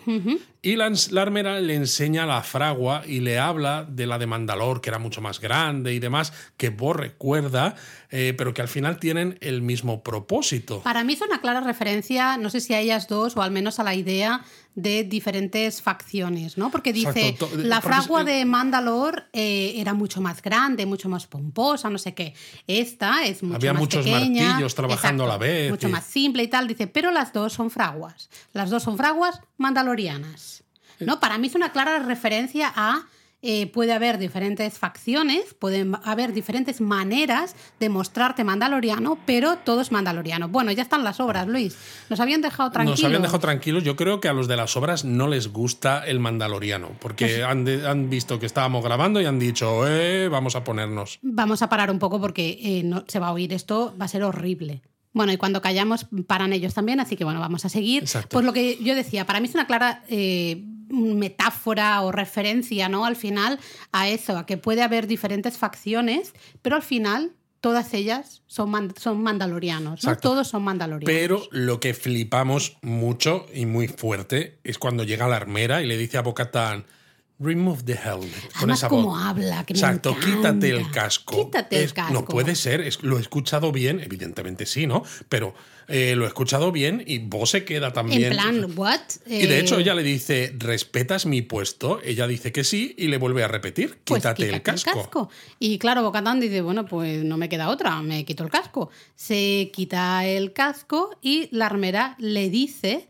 Y la, la armera le enseña la fragua y le habla de la de Mandalor, que era mucho más grande y demás, que Bo recuerda, eh, pero que al final tienen el mismo propósito. Para mí es una clara referencia, no sé si a ellas dos o al menos a la idea de diferentes facciones, ¿no? Porque dice, Exacto, la porque es- fragua de Mandalor eh, era mucho más grande, mucho más pomposa, no sé qué. Esta es mucho Había más muchos pequeña, martillos trabajando a la vez Mucho y- más simple y tal. Dice, pero las dos son fraguas. Las dos son fraguas mandalorianas. ¿no? Para mí es una clara referencia a eh, puede haber diferentes facciones, pueden haber diferentes maneras de mostrarte mandaloriano, pero todo es mandaloriano. Bueno, ya están las obras, Luis. Nos habían dejado tranquilos. Nos habían dejado tranquilos. Yo creo que a los de las obras no les gusta el mandaloriano, porque han, de- han visto que estábamos grabando y han dicho, eh, vamos a ponernos. Vamos a parar un poco porque eh, no, se va a oír esto, va a ser horrible. Bueno, y cuando callamos paran ellos también, así que bueno, vamos a seguir. Exacto. Pues lo que yo decía, para mí es una clara eh, metáfora o referencia, ¿no? Al final a eso, a que puede haber diferentes facciones, pero al final todas ellas son, man- son mandalorianos, ¿no? Todos son mandalorianos. Pero lo que flipamos mucho y muy fuerte es cuando llega la armera y le dice a Bocatán, remove the helmet. Con Además, esa cómo voz. habla, que Exacto, quítate el casco. Quítate el Es- casco. No puede ser, es- lo he escuchado bien, evidentemente sí, ¿no? Pero eh, lo he escuchado bien y vos se queda también. En plan, ¿what? Y de Eh, hecho ella le dice, ¿respetas mi puesto? Ella dice que sí y le vuelve a repetir, Pues quítate, el, casco. Y claro, Bocatán dice, bueno, pues no me queda otra, me quito el casco. Se quita el casco y la armera le dice,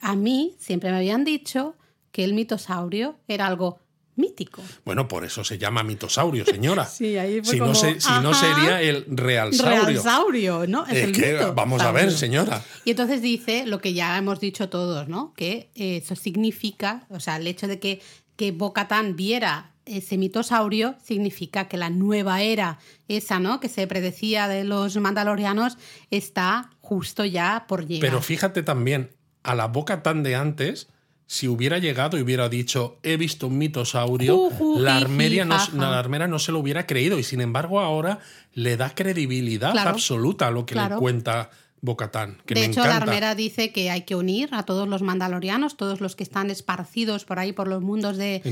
a mí siempre me habían dicho que el mitosaurio era algo mítico. Bueno, por eso se llama mitosaurio, señora. [laughs] Sí, ahí fue si, no como, se- si no sería el realsaurio. Realsaurio, ¿no? Es el que mito vamos a ver, señora. Y entonces dice lo que ya hemos dicho todos, ¿no? Que eso significa, o sea, el hecho de que, que Bocatán viera ese mitosaurio significa que la nueva era, esa, ¿no? Que se predecía de los mandalorianos, está justo ya por llegar. Pero fíjate también, a la boca tan de antes si hubiera llegado y hubiera dicho he visto un mitosaurio, la, armeria no, la armera no se lo hubiera creído y sin embargo ahora le da credibilidad absoluta a lo que le cuenta Bocatán. de hecho, la armera dice que hay que unir a todos los mandalorianos, todos los que están esparcidos por ahí por los mundos de,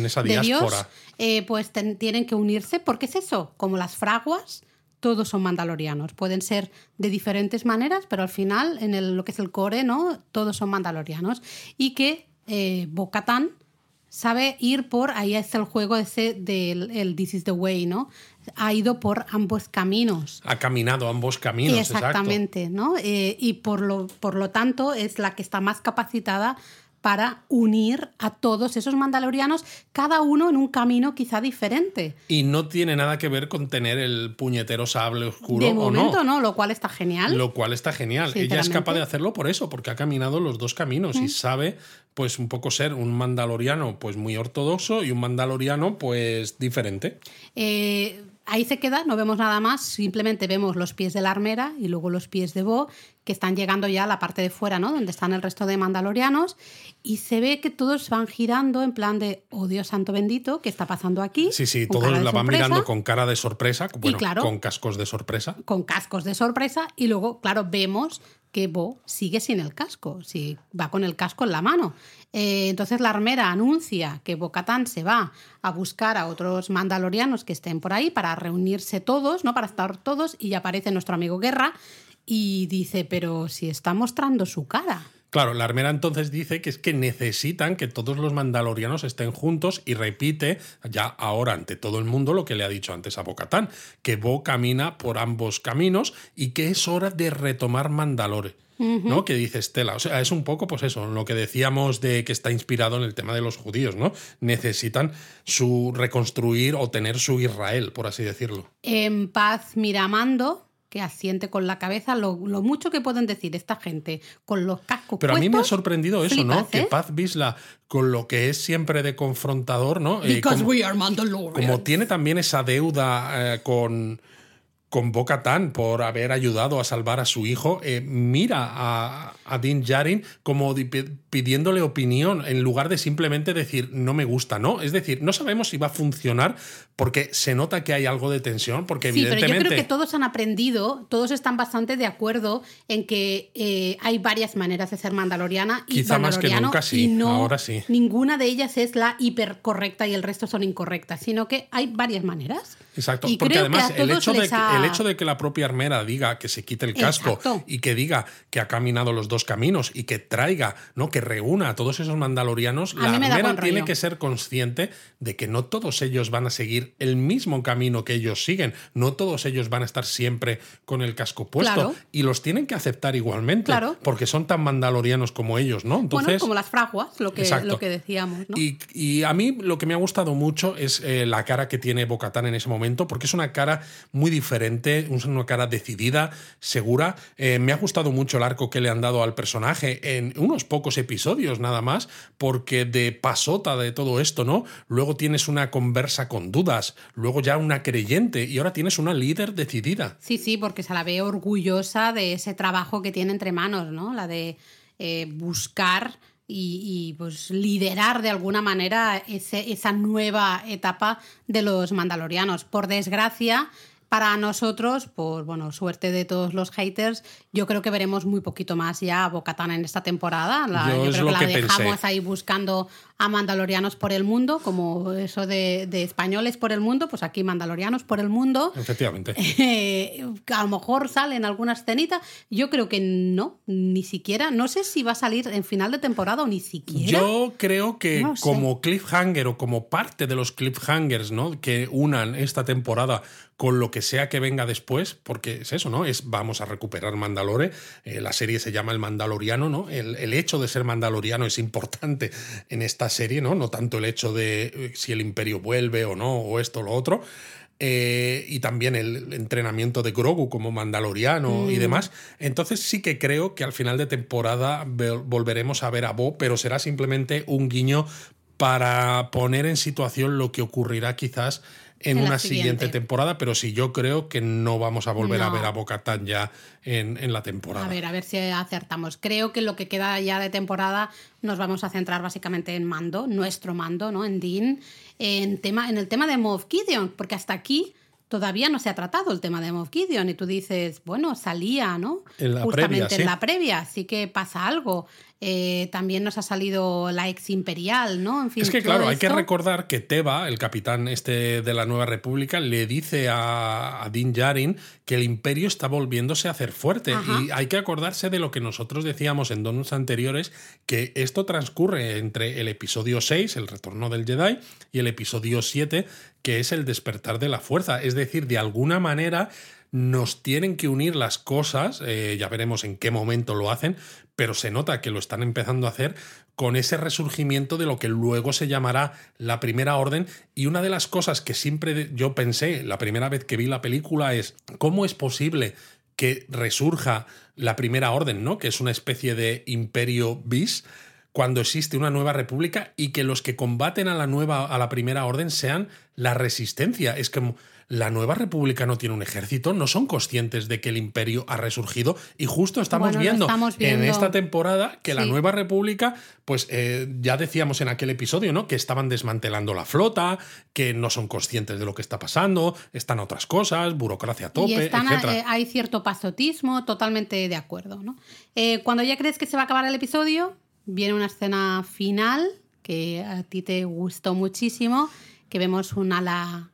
Dios, eh, pues tienen que unirse porque es eso, como las fraguas todos son mandalorianos. Pueden ser de diferentes maneras, pero al final, en lo que es el core, ¿no? Todos son mandalorianos. Y que eh, Bocatán sabe ir por, ahí está el juego ese del el This is the Way, ¿no? Ha ido por ambos caminos. Ha caminado ambos caminos. Exactamente, ¿no? Eh, y por lo, por lo tanto es la que está más capacitada para unir a todos esos mandalorianos, cada uno en un camino quizá diferente. Y no tiene nada que ver con tener el puñetero sable oscuro. De momento no, lo cual está genial. Lo cual está genial. Ella es capaz de hacerlo por eso, porque ha caminado los dos caminos y sabe pues un poco ser un mandaloriano pues muy ortodoxo y un mandaloriano pues diferente. Eh, ahí se queda, no vemos nada más, simplemente vemos los pies de la armera y luego los pies de Bo, que están llegando ya a la parte de fuera, ¿no? Donde están el resto de mandalorianos, y se ve que todos van girando en plan de, oh Dios santo bendito, ¿qué está pasando aquí? Sí, sí, todos la van mirando con cara de sorpresa, bueno, con cascos de sorpresa. Con cascos de sorpresa, y luego, claro, vemos que Bo sigue sin el casco, si va con el casco en la mano. Eh, entonces la armera anuncia que Bocatán se va a buscar a otros mandalorianos que estén por ahí para reunirse todos, ¿no? Para estar todos, y aparece nuestro amigo Guerra y dice, pero si está mostrando su cara. Claro, la armera entonces dice que es que necesitan que todos los mandalorianos estén juntos y repite ya ahora ante todo el mundo lo que le ha dicho antes a Bocatán, que Bo camina por ambos caminos y que es hora de retomar Mandalore. ¿No? Que dice Estela. O sea, es un poco, pues eso, lo que decíamos de que está inspirado en el tema de los judíos, ¿no? Necesitan su reconstruir o tener su Israel, por así decirlo. En paz Miramando que asiente con la cabeza lo, mucho que pueden decir esta gente con los cascos. Pero a mí me ha sorprendido eso, ¿no? Que. Paz Bisla, con lo que es siempre de confrontador, ¿no? Eh, como, we are. Como tiene también esa deuda eh, con con Boca Tan por haber ayudado a salvar a su hijo, eh, mira a, a, Din Djarin como pidiéndole opinión en lugar de simplemente decir no me gusta, ¿no? Es decir, no sabemos si va a funcionar porque se nota que hay algo de tensión, porque sí, evidentemente... pero yo creo que todos han aprendido, todos están bastante de acuerdo en que eh, hay varias maneras de ser mandaloriana y Quizá más que nunca sí, no, ahora sí. Ninguna de ellas es la hipercorrecta y el resto son incorrectas, sino que hay varias maneras. Exacto, porque además el hecho de que el hecho de que la propia armera diga que se quite el casco y que diga que ha caminado los dos caminos y que traiga, ¿no? que reúna a todos esos mandalorianos, la armera tiene que ser consciente de que no todos ellos van a seguir el mismo camino que ellos siguen, no todos ellos van a estar siempre con el casco puesto y los tienen que aceptar igualmente, porque son tan mandalorianos como ellos, ¿no? Entonces, bueno, como las fraguas, lo que, lo que decíamos. ¿no? Y, a mí lo que me ha gustado mucho es eh, la cara que tiene Bocatán en ese momento, porque es una cara muy diferente, una cara decidida, segura. Eh, me ha gustado mucho el arco que le han dado al personaje en unos pocos episodios nada más, porque de pasota de todo esto, ¿no? Luego tienes una conversa con dudas, luego ya una creyente y ahora tienes una líder decidida. Sí, sí, porque se la ve orgullosa de ese trabajo que tiene entre manos, ¿no? La de eh, buscar y, pues liderar de alguna manera esa nueva etapa de los mandalorianos. Por desgracia, para nosotros, pues bueno, suerte de todos los haters, yo creo que veremos muy poquito más ya a Bocatana en esta temporada. yo, creo que la dejamos ahí buscando a mandalorianos por el mundo, como eso de, españoles por el mundo, pues aquí mandalorianos por el mundo. Efectivamente. Eh, a lo mejor sale en alguna escenita. Yo creo que no, ni siquiera. No sé si va a salir en final de temporada o ni siquiera. Yo creo que como cliffhanger o como parte de los cliffhangers, ¿no? Que unan esta temporada con lo que sea que venga después, porque es eso, ¿no? Es vamos a recuperar Mandalore. Eh, la serie se llama El Mandaloriano, ¿no? El, el hecho de ser mandaloriano es importante en esta serie, ¿no? No tanto el hecho de eh, si el imperio vuelve o no, o esto o lo otro. Eh, y también el entrenamiento de Grogu como mandaloriano y mm. demás. Entonces sí que creo que al final de temporada volveremos a ver a Bo, pero será simplemente un guiño para poner en situación lo que ocurrirá quizás en, una siguiente. siguiente. temporada, pero sí, yo creo que no vamos a volver a ver a Bocatán ya en, en la temporada. A ver, a ver si acertamos. Creo que lo que queda ya de temporada nos vamos a centrar básicamente en Mando, nuestro Mando, ¿no? En Dean, en, tema, en el tema de Moff Gideon, porque hasta aquí todavía no se ha tratado el tema de Moff Gideon y tú dices, bueno, salía, ¿no? En la Justamente previa, sí. en la previa, sí que pasa algo. Eh, también nos ha salido la ex imperial, ¿no? En fin, Es que claro, hay que recordar que Teba, el capitán este de la Nueva República, le dice a, a Din Djarin que el imperio está volviéndose a hacer fuerte. Ajá. Y hay que acordarse de lo que nosotros decíamos en donuts anteriores, que esto transcurre entre el episodio 6, el retorno del Jedi, y el episodio 7, que es el despertar de la fuerza. Es decir, de alguna manera nos tienen que unir las cosas, eh, ya veremos en qué momento lo hacen, pero se nota que lo están empezando a hacer con ese resurgimiento de lo que luego se llamará la primera orden. Y una de las cosas que siempre yo pensé la primera vez que vi la película es, ¿cómo es posible que resurja la primera orden, ¿no? que es una especie de imperio bis? cuando existe una nueva república y que los que combaten a la nueva a la primera orden sean la resistencia es que la nueva república no tiene un ejército no son conscientes de que el imperio ha resurgido y justo estamos, Bueno, viendo, estamos en esta temporada que la nueva república pues eh, ya decíamos en aquel episodio no que estaban desmantelando la flota que no son conscientes de lo que está pasando están otras cosas burocracia a tope y están, etcétera eh, hay cierto pasotismo, totalmente de acuerdo. ¿no? Eh, cuando ya crees que se va a acabar el episodio, viene una escena final que a ti te gustó muchísimo, que vemos un ala,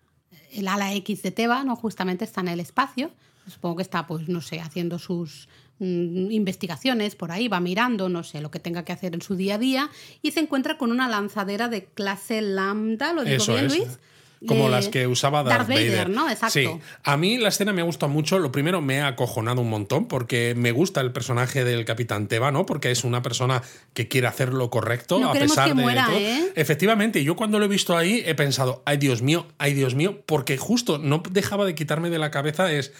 el ala X de Teba, ¿no? justamente está en el espacio. Supongo que está, pues, no sé, haciendo sus mm, investigaciones por ahí, va mirando, no sé, lo que tenga que hacer en su día a día, y se encuentra con una lanzadera de clase lambda, ¿lo digo Eso bien, es. Luis? Como De- las que usaba Darth, Vader. ¿no? Exacto. Sí, a mí la escena me ha gustado mucho. Lo primero, me ha acojonado un montón porque me gusta el personaje del Capitán Teba, ¿no? Porque es una persona que quiere hacer lo correcto No a pesar que de muera, todo. ¿eh? Efectivamente, yo cuando lo he visto ahí he pensado, ay Dios mío, ay Dios mío, porque justo no dejaba de quitarme de la cabeza es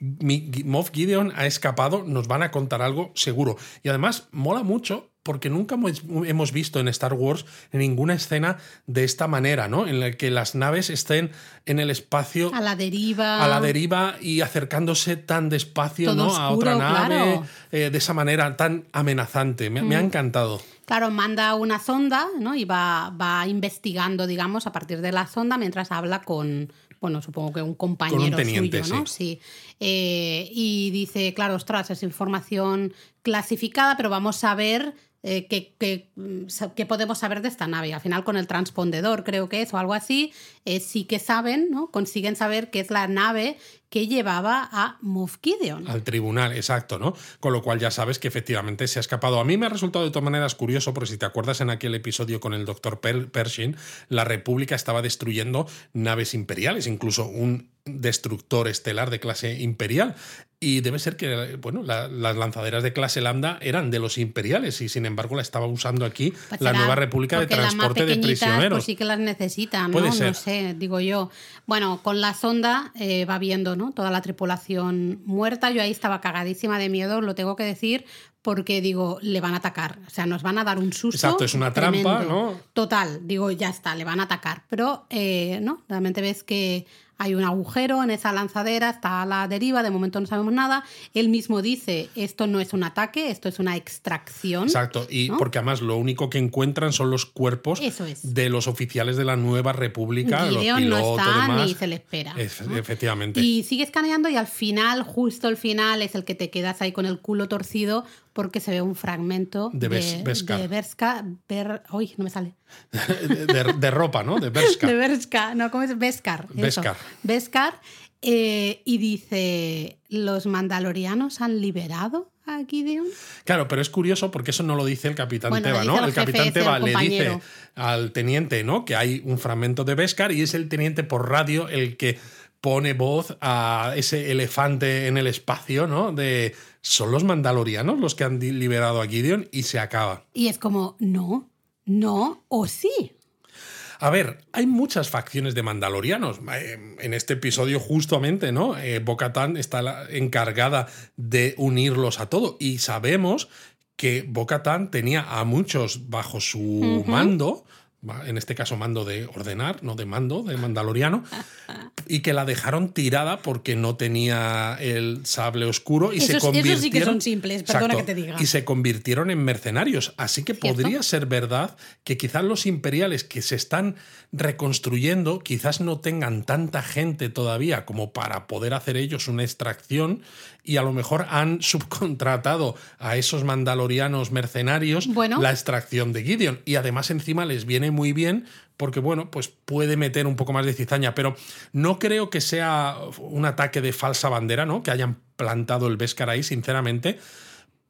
mi, Moff Gideon ha escapado, nos van a contar algo seguro. Y además mola mucho porque nunca hemos- visto en Star Wars ninguna escena de esta manera, ¿no? En la que las naves estén en el espacio A la deriva. a la deriva y acercándose tan despacio ¿no? a otra nave claro. eh, de esa manera tan amenazante. Me, me ha encantado. Claro, manda una sonda ¿no? y va, va investigando, digamos, a partir de la sonda mientras habla con, bueno, supongo que un compañero teniente, suyo, ¿no? Sí. Eh, y dice, claro, ostras, es información clasificada, pero vamos a ver eh, qué, qué, mm, qué podemos saber de esta nave. Al final, con el transpondedor, creo que es, o algo así, eh, sí que saben, ¿no? Consiguen saber que es la nave que llevaba a Moff Gideon. Al tribunal, exacto, ¿no? Con lo cual ya sabes que efectivamente se ha escapado. A mí me ha resultado de todas maneras curioso, porque si te acuerdas en aquel episodio con el doctor Pershing, la República estaba destruyendo naves imperiales, incluso un destructor estelar de clase imperial. Y debe ser que, bueno, la- las lanzaderas de clase lambda eran de los imperiales y sin embargo la estaba usando aquí Pues la nueva República de Transporte de pequeñitas, Prisioneros. Pues sí que las necesitan, ¿no? ser. No sé, digo yo. Bueno, con la sonda eh, va viendo, ¿no? Toda la tripulación muerta. Yo ahí estaba cagadísima de miedo, lo tengo que decir, porque digo, le van a atacar. O sea, nos van a dar un susto. Exacto, es una trampa, tremendo. ¿no? Total, digo, ya está, le van a atacar. Pero, eh, ¿no? Realmente ves que hay un agujero en esa lanzadera, está a la deriva, de momento no sabemos nada. Él mismo dice, esto no es un ataque, esto es una extracción. Exacto, y ¿no? porque además lo único que encuentran son los cuerpos Eso es. de los oficiales de la nueva república, los pilotos, no está demás. ni se le espera. Efectivamente. Y sigue escaneando y al final, justo el final, es el que te quedas ahí con el culo torcido porque se ve un fragmento De Beskar. de Berska. Ber- uy, no me sale. de, [laughs] de- de ropa, ¿no? De Berska. De Berska, no, ¿cómo es? Beskar. Beskar. Beskar. eh, y dice, ¿los mandalorianos han liberado a Gideon? Claro, pero es curioso porque eso no lo dice el capitán Bueno, Teba, ¿no? el capitán Teba le dice al teniente, ¿no? Que hay un fragmento de Beskar y es el teniente por radio el que pone voz a ese elefante en el espacio, ¿no? De son los mandalorianos los que han liberado a Gideon y se acaba. Y es como, no, no o sí. A ver, hay muchas facciones de mandalorianos. Eh, En este episodio, justamente, ¿no? Eh, está encargada de unirlos a todo. Y sabemos que Bo-Katan tenía a muchos bajo su mando en este caso mando de ordenar, no de mando, de mandaloriano, y que la dejaron tirada porque no tenía el sable oscuro y se convirtieron... sí que son simples, perdona que te diga. Y se convirtieron en mercenarios. Así que podría ser verdad que quizás los imperiales que se están reconstruyendo quizás no tengan tanta gente todavía como para poder hacer ellos una extracción y a lo mejor han [laughs] subcontratado a esos mandalorianos mercenarios la extracción de Gideon. Y además encima les viene muy bien porque, bueno, pues puede meter un poco más de cizaña, pero no creo que sea un ataque de falsa bandera, ¿no? Que hayan plantado el Beskar ahí, sinceramente.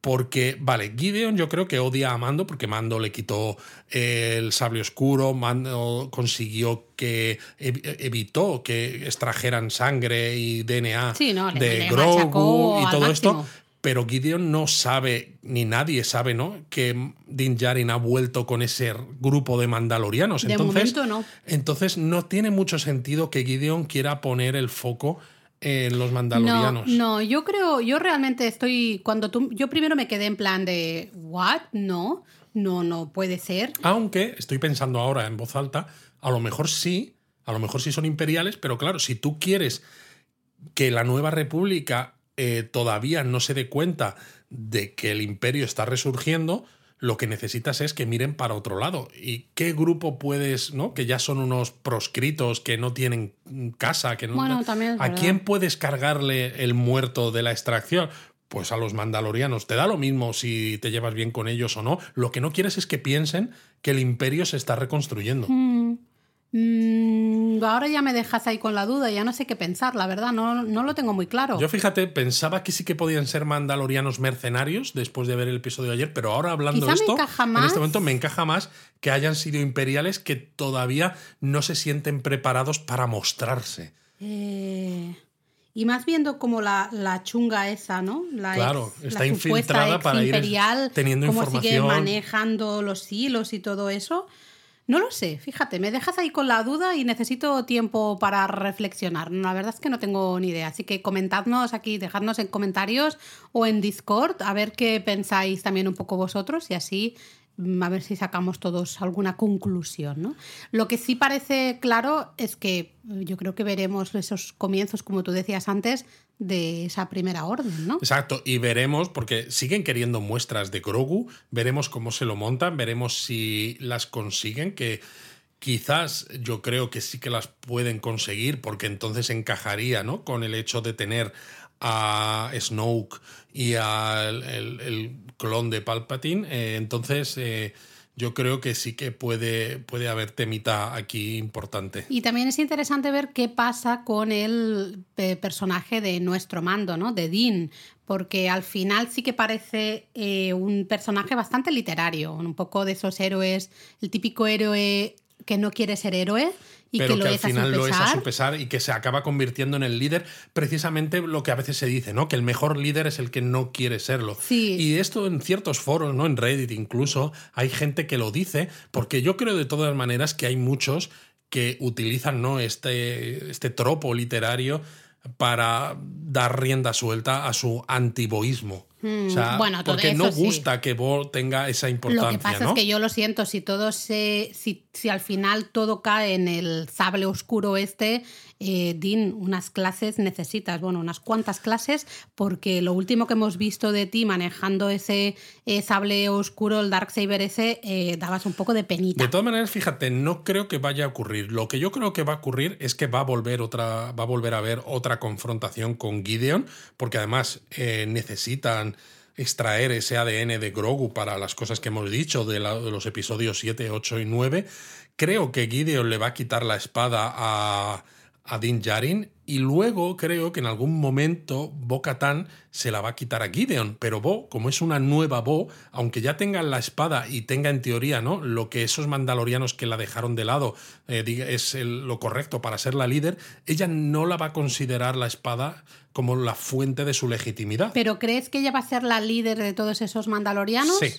Porque, vale, Gideon yo creo que odia a Mando porque Mando le quitó el sable oscuro, Mando consiguió que evitó que extrajeran sangre y DNA de Grogu y todo esto. Pero Gideon no sabe, ni nadie sabe, ¿no? Que Din Djarin ha vuelto con ese grupo de mandalorianos. De entonces, momento no. Entonces no tiene mucho sentido que Gideon quiera poner el foco en los mandalorianos. No, no, yo creo, yo realmente estoy, cuando tú, yo primero me quedé en plan de, ¿what? No, no, no puede ser. Aunque estoy pensando ahora en voz alta, a lo mejor sí, a lo mejor sí son imperiales, pero claro, si tú quieres que la nueva república eh, todavía no se dé cuenta de que el imperio está resurgiendo, lo que necesitas es que miren para otro lado. ¿Y qué grupo puedes, no? Que ya son unos proscritos, que no tienen casa, que no. Bueno, también ¿A quién puedes cargarle el muerto de la extracción? Pues a los mandalorianos. Te da lo mismo si te llevas bien con ellos o no. Lo que no quieres es que piensen que el imperio se está reconstruyendo. Mm. Mm, ahora ya me dejas ahí con la duda, ya no sé qué pensar, la verdad, no, no, lo tengo muy claro. Yo fíjate, pensaba que sí que podían ser mandalorianos mercenarios después de ver el episodio de ayer, pero ahora hablando de esto, en este momento me encaja más que hayan sido imperiales que todavía no se sienten preparados para mostrarse. Eh, y más viendo como la, la chunga esa, ¿no? La claro, está infiltrada para ir teniendo cómo información. sigue manejando los hilos y todo eso. No lo sé, fíjate, me dejas ahí con la duda y necesito tiempo para reflexionar. La verdad es que no tengo ni idea, así que comentadnos aquí, dejadnos en comentarios o en Discord a ver qué pensáis también un poco vosotros y así mm, a ver si sacamos todos alguna conclusión. ¿no? Lo que sí parece claro es que yo creo que veremos esos comienzos, como tú decías antes, de esa primera orden, ¿no? Exacto, y veremos, porque siguen queriendo muestras de Grogu, veremos cómo se lo montan, veremos si las consiguen, que quizás yo creo que sí que las pueden conseguir, porque entonces encajaría, ¿no? Con el hecho de tener a Snoke y al el, clon de Palpatine, eh, entonces... Eh, yo creo que sí que puede, puede haber temita aquí importante. Y también es interesante ver qué pasa con el personaje de nuestro mando, ¿no? De Dean, porque al final sí que parece eh, un personaje bastante literario, un poco de esos héroes, el típico héroe que no quiere ser héroe, pero que, al final lo es a su pesar y que se acaba convirtiendo en el líder, precisamente lo que a veces se dice, ¿no? Que el mejor líder es el que no quiere serlo. Y esto en ciertos foros, ¿no? En Reddit incluso, hay gente que lo dice, porque yo creo de todas maneras que hay muchos que utilizan, ¿no? Este, este tropo literario para dar rienda suelta a su antiboísmo. Hmm, bueno, porque no gusta que Bo tenga esa importancia. Lo que pasa es que yo lo siento, si todo se, si, si al final todo cae en el sable oscuro este, eh, Dean, unas clases necesitas, bueno, unas cuantas clases, porque lo último que hemos visto de ti manejando ese eh, sable oscuro, el Darksaber ese, eh, dabas un poco de penita. De todas maneras, fíjate, no creo que vaya a ocurrir. Lo que yo creo que va a ocurrir es que va a volver otra, va a volver a haber otra confrontación con Gideon, porque además necesitan extraer ese ADN de Grogu para las cosas que hemos dicho de, los episodios 7, 8 y 9. Creo que Gideon le va a quitar la espada a, a Din Djarin y luego creo que en algún momento Bo Katan se la va a quitar a Gideon, pero Bo, como es una nueva Bo, aunque ya tenga la espada y tenga en teoría ¿no? lo que esos mandalorianos que la dejaron de lado eh, es lo correcto para ser la líder, ella no la va a considerar la espada como la fuente de su legitimidad. ¿Pero crees que ella va a ser la líder de todos esos mandalorianos? Sí.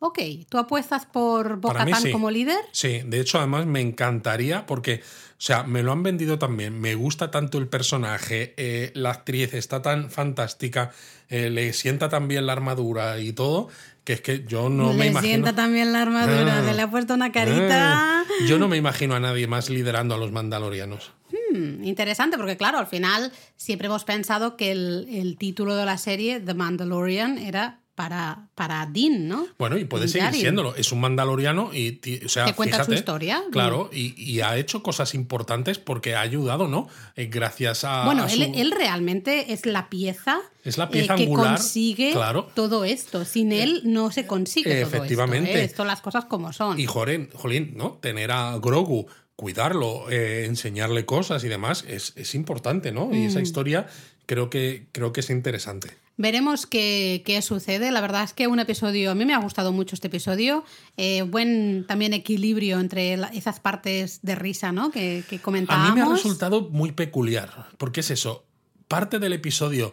Ok, ¿tú apuestas por sí. como líder? Sí, de hecho, además me encantaría porque, o sea, me lo han vendido también. Me gusta tanto el personaje, eh, la actriz está tan fantástica, eh, le sienta tan bien la armadura y todo, que es que yo no me Le imagino. sienta también la armadura, Ah. se le ha puesto una carita. Ah, yo no me imagino a nadie más liderando a los mandalorianos. Hmm, interesante, porque claro, al final siempre hemos pensado que el, el título de la serie, The Mandalorian, era para, para Dean, ¿no? Bueno, y puede seguir Djarin. siéndolo. Es un mandaloriano y, o sea, Que cuenta su historia. Claro, y, y ha hecho cosas importantes porque ha ayudado, ¿no? Eh, gracias a. Bueno, a él, su- él realmente es la pieza, eh, Es la pieza que angular, consigue claro. todo esto. Sin él no se consigue todo Efectivamente. esto. ¿eh? Esto las cosas como son. Y Joren, jolín, ¿no? Tener a Grogu, cuidarlo, eh, enseñarle cosas y demás, es, es importante, ¿no? Y Mm. esa historia creo que, creo que es interesante. Veremos qué, qué sucede. La verdad es que un episodio, a mí me ha gustado mucho este episodio. Eh, buen también equilibrio entre la- esas partes de risa, ¿no? Que, que A comentábamos. mí me ha resultado muy peculiar, porque es eso, parte del episodio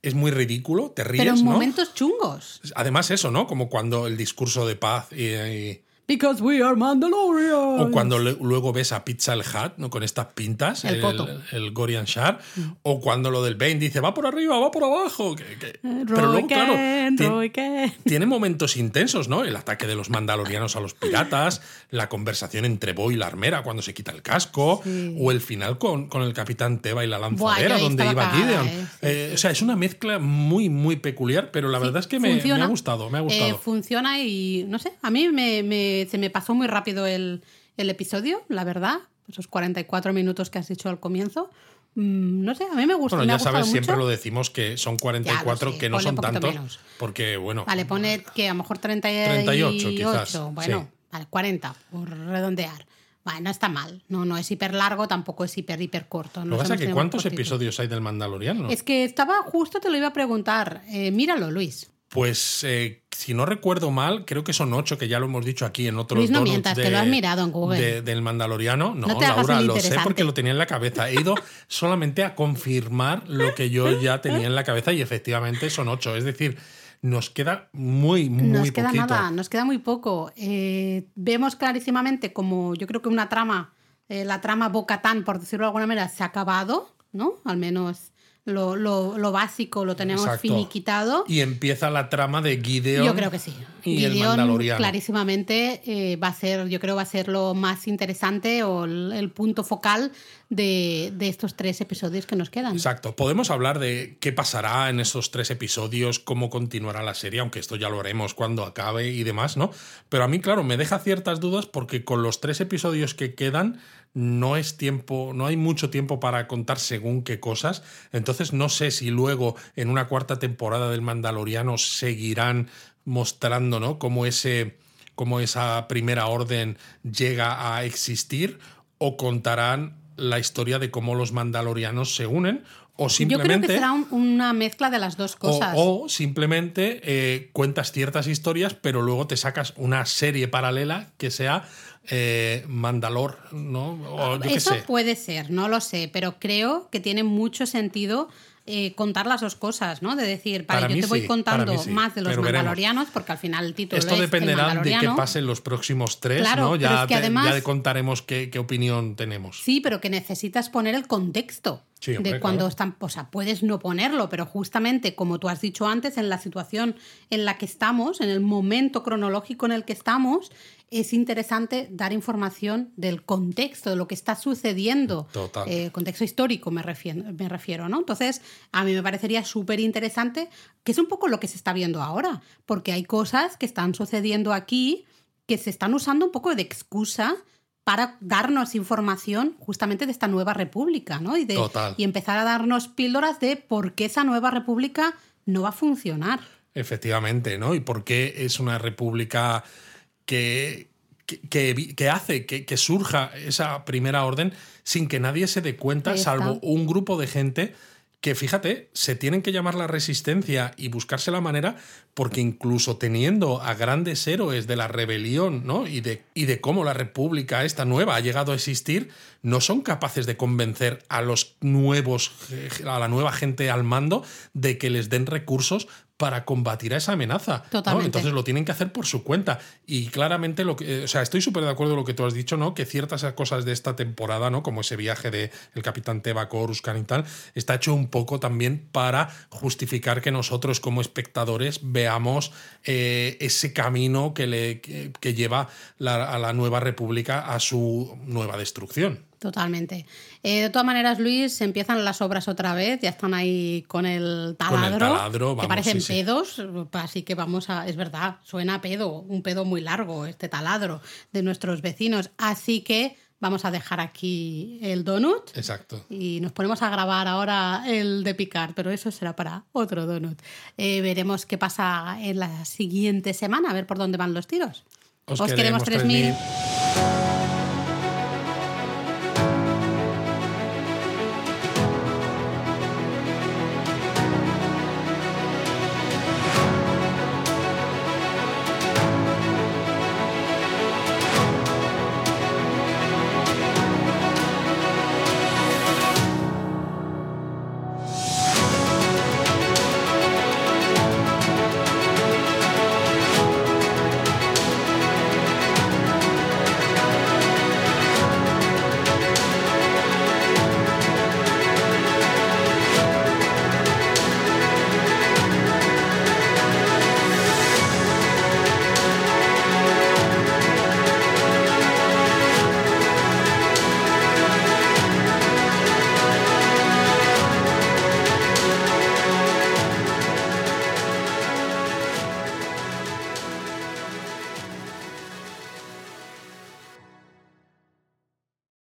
es muy ridículo, te ríes, Pero en ¿no? momentos chungos. Además eso, ¿no? Como cuando el discurso de paz y- y Because we are Mandalorian. O cuando le- luego ves a Pizza el Hat, ¿no? Con estas pintas, El Gorian Shar. O cuando lo del Bane dice, va por arriba, va por abajo. que- que- Pero Roy luego, claro, Ken, tien- Roy Ken. tiene momentos intensos, ¿no? El ataque de los mandalorianos a los piratas, la conversación entre Bo y la armera cuando se quita el casco, Sí. o el final con, con el capitán Teba y la lanzadera donde iba Gideon. eh. Sí, Eh, O sea, es una mezcla muy, muy peculiar, pero la verdad es que me, ha gustado, me ha Eh, gustado. funciona y no sé, a mí me, me- se me pasó muy rápido el, el episodio, la verdad. Esos 44 minutos que has dicho al comienzo. Mm, no sé, a mí me gusta. Bueno, me ya sabes, gustado siempre mucho. lo decimos que son 44, sé, que no son tantos, menos. porque, bueno, Vale, pone que a lo mejor 38, 38 quizás, Bueno, sí. vale, 40, por redondear. Vale, no está mal. No, no es hiper largo, tampoco es hiper, hiper corto. Lo que pasa es que ¿cuántos episodios hay del Mandaloriano? Es que estaba justo, te lo iba a preguntar. Eh, míralo, Luis. Pues eh, si no recuerdo mal, creo que son ocho, que ya lo hemos dicho aquí en otros Luis, no mientas, de- que lo has mirado en Google. de- del Mandaloriano. No, No Laura, lo sé porque lo tenía en la cabeza. He ido [laughs] solamente a confirmar lo que yo ya tenía en la cabeza y efectivamente son ocho. Es decir, nos queda muy, muy nos queda poquito. nada, nos queda muy poco. Eh, vemos clarísimamente como yo creo que una trama, eh, la trama Bocatán, por decirlo de alguna manera, se ha acabado, ¿no? Al menos lo, lo- lo básico lo tenemos Exacto. finiquitado. Y empieza la trama de Gideon. Yo creo que sí. Y el Mandaloriano. clarísimamente eh, va a ser, yo creo va a ser lo más interesante o el, el punto focal de, de estos tres episodios que nos quedan. Exacto. Podemos hablar de qué pasará en esos tres episodios, cómo continuará la serie, aunque esto ya lo haremos cuando acabe y demás, ¿no? Pero a mí, claro, me deja ciertas dudas porque con los tres episodios que quedan no es tiempo, no hay mucho tiempo para contar según qué cosas. Entonces no sé si luego en una cuarta temporada del Mandaloriano seguirán mostrando. Cómo ese cómo esa primera orden llega a existir o contarán la historia de cómo los mandalorianos se unen o yo simplemente creo que será un- una mezcla de las dos cosas. o simplemente eh, cuentas ciertas historias pero luego te sacas una serie paralela que sea eh, Mandalor no o yo Eso sé puede ser, no lo sé, pero creo que tiene mucho sentido eh, contar las dos cosas, ¿no? De decir, vale, Para yo te voy sí, contando sí, más de los veremos. mandalorianos, porque al final el título esto es El dependerá de qué Mandaloriano. pase en los próximos tres Claro, no ya, es que te- además- ya contaremos qué, qué opinión tenemos Sí, pero que necesitas poner el contexto Sí, hombre, de cuando claro. están, o sea, puedes no ponerlo, pero justamente como tú has dicho antes, en la situación en la que estamos, en el momento cronológico en el que estamos, es interesante dar información del contexto, de lo que está sucediendo. Total. Eh, contexto histórico me refiero, me refiero, ¿no? Entonces, a mí me parecería súper interesante, que es un poco lo que se está viendo ahora, porque hay cosas que están sucediendo aquí que se están usando un poco de excusa para darnos información justamente de esta nueva república, ¿no? Y, de, Total. y empezar a darnos píldoras de por qué esa nueva república no va a funcionar. Efectivamente, ¿no? Y por qué es una república que, que, hace que, que surja esa primera orden sin que nadie se dé cuenta, salvo un grupo de gente que, fíjate, se tienen que llamar la resistencia y buscarse la manera, porque incluso teniendo a grandes héroes de la rebelión, ¿no? Y de, y de cómo la república esta nueva ha llegado a existir, no son capaces de convencer a los nuevos, a la nueva gente al mando de que les den recursos para combatir a esa amenaza. ¿no? Totalmente. Entonces lo tienen que hacer por su cuenta. Y claramente lo que. eh, O sea, estoy súper de acuerdo con lo que tú has dicho, ¿no? Que ciertas cosas de esta temporada, ¿no? Como ese viaje de el capitán Teva, Coruscant y tal, está hecho un poco también para justificar que nosotros, como espectadores, veamos eh, ese camino que, le, que, que lleva la- a la nueva república a su nueva destrucción. Totalmente. Eh, de todas maneras, Luis, empiezan las obras otra vez, ya están ahí con el Con el taladro, que parecen sí, sí. pedos, así que vamos a, es verdad, suena a pedo, un pedo muy largo este taladro de nuestros vecinos, así que vamos a dejar aquí el donut Exacto. y nos ponemos a grabar ahora el de picar, pero eso será para otro donut. Eh, veremos qué pasa en la siguiente semana, a ver por dónde van los tiros. Os Os queremos queremos 3.000. 3000.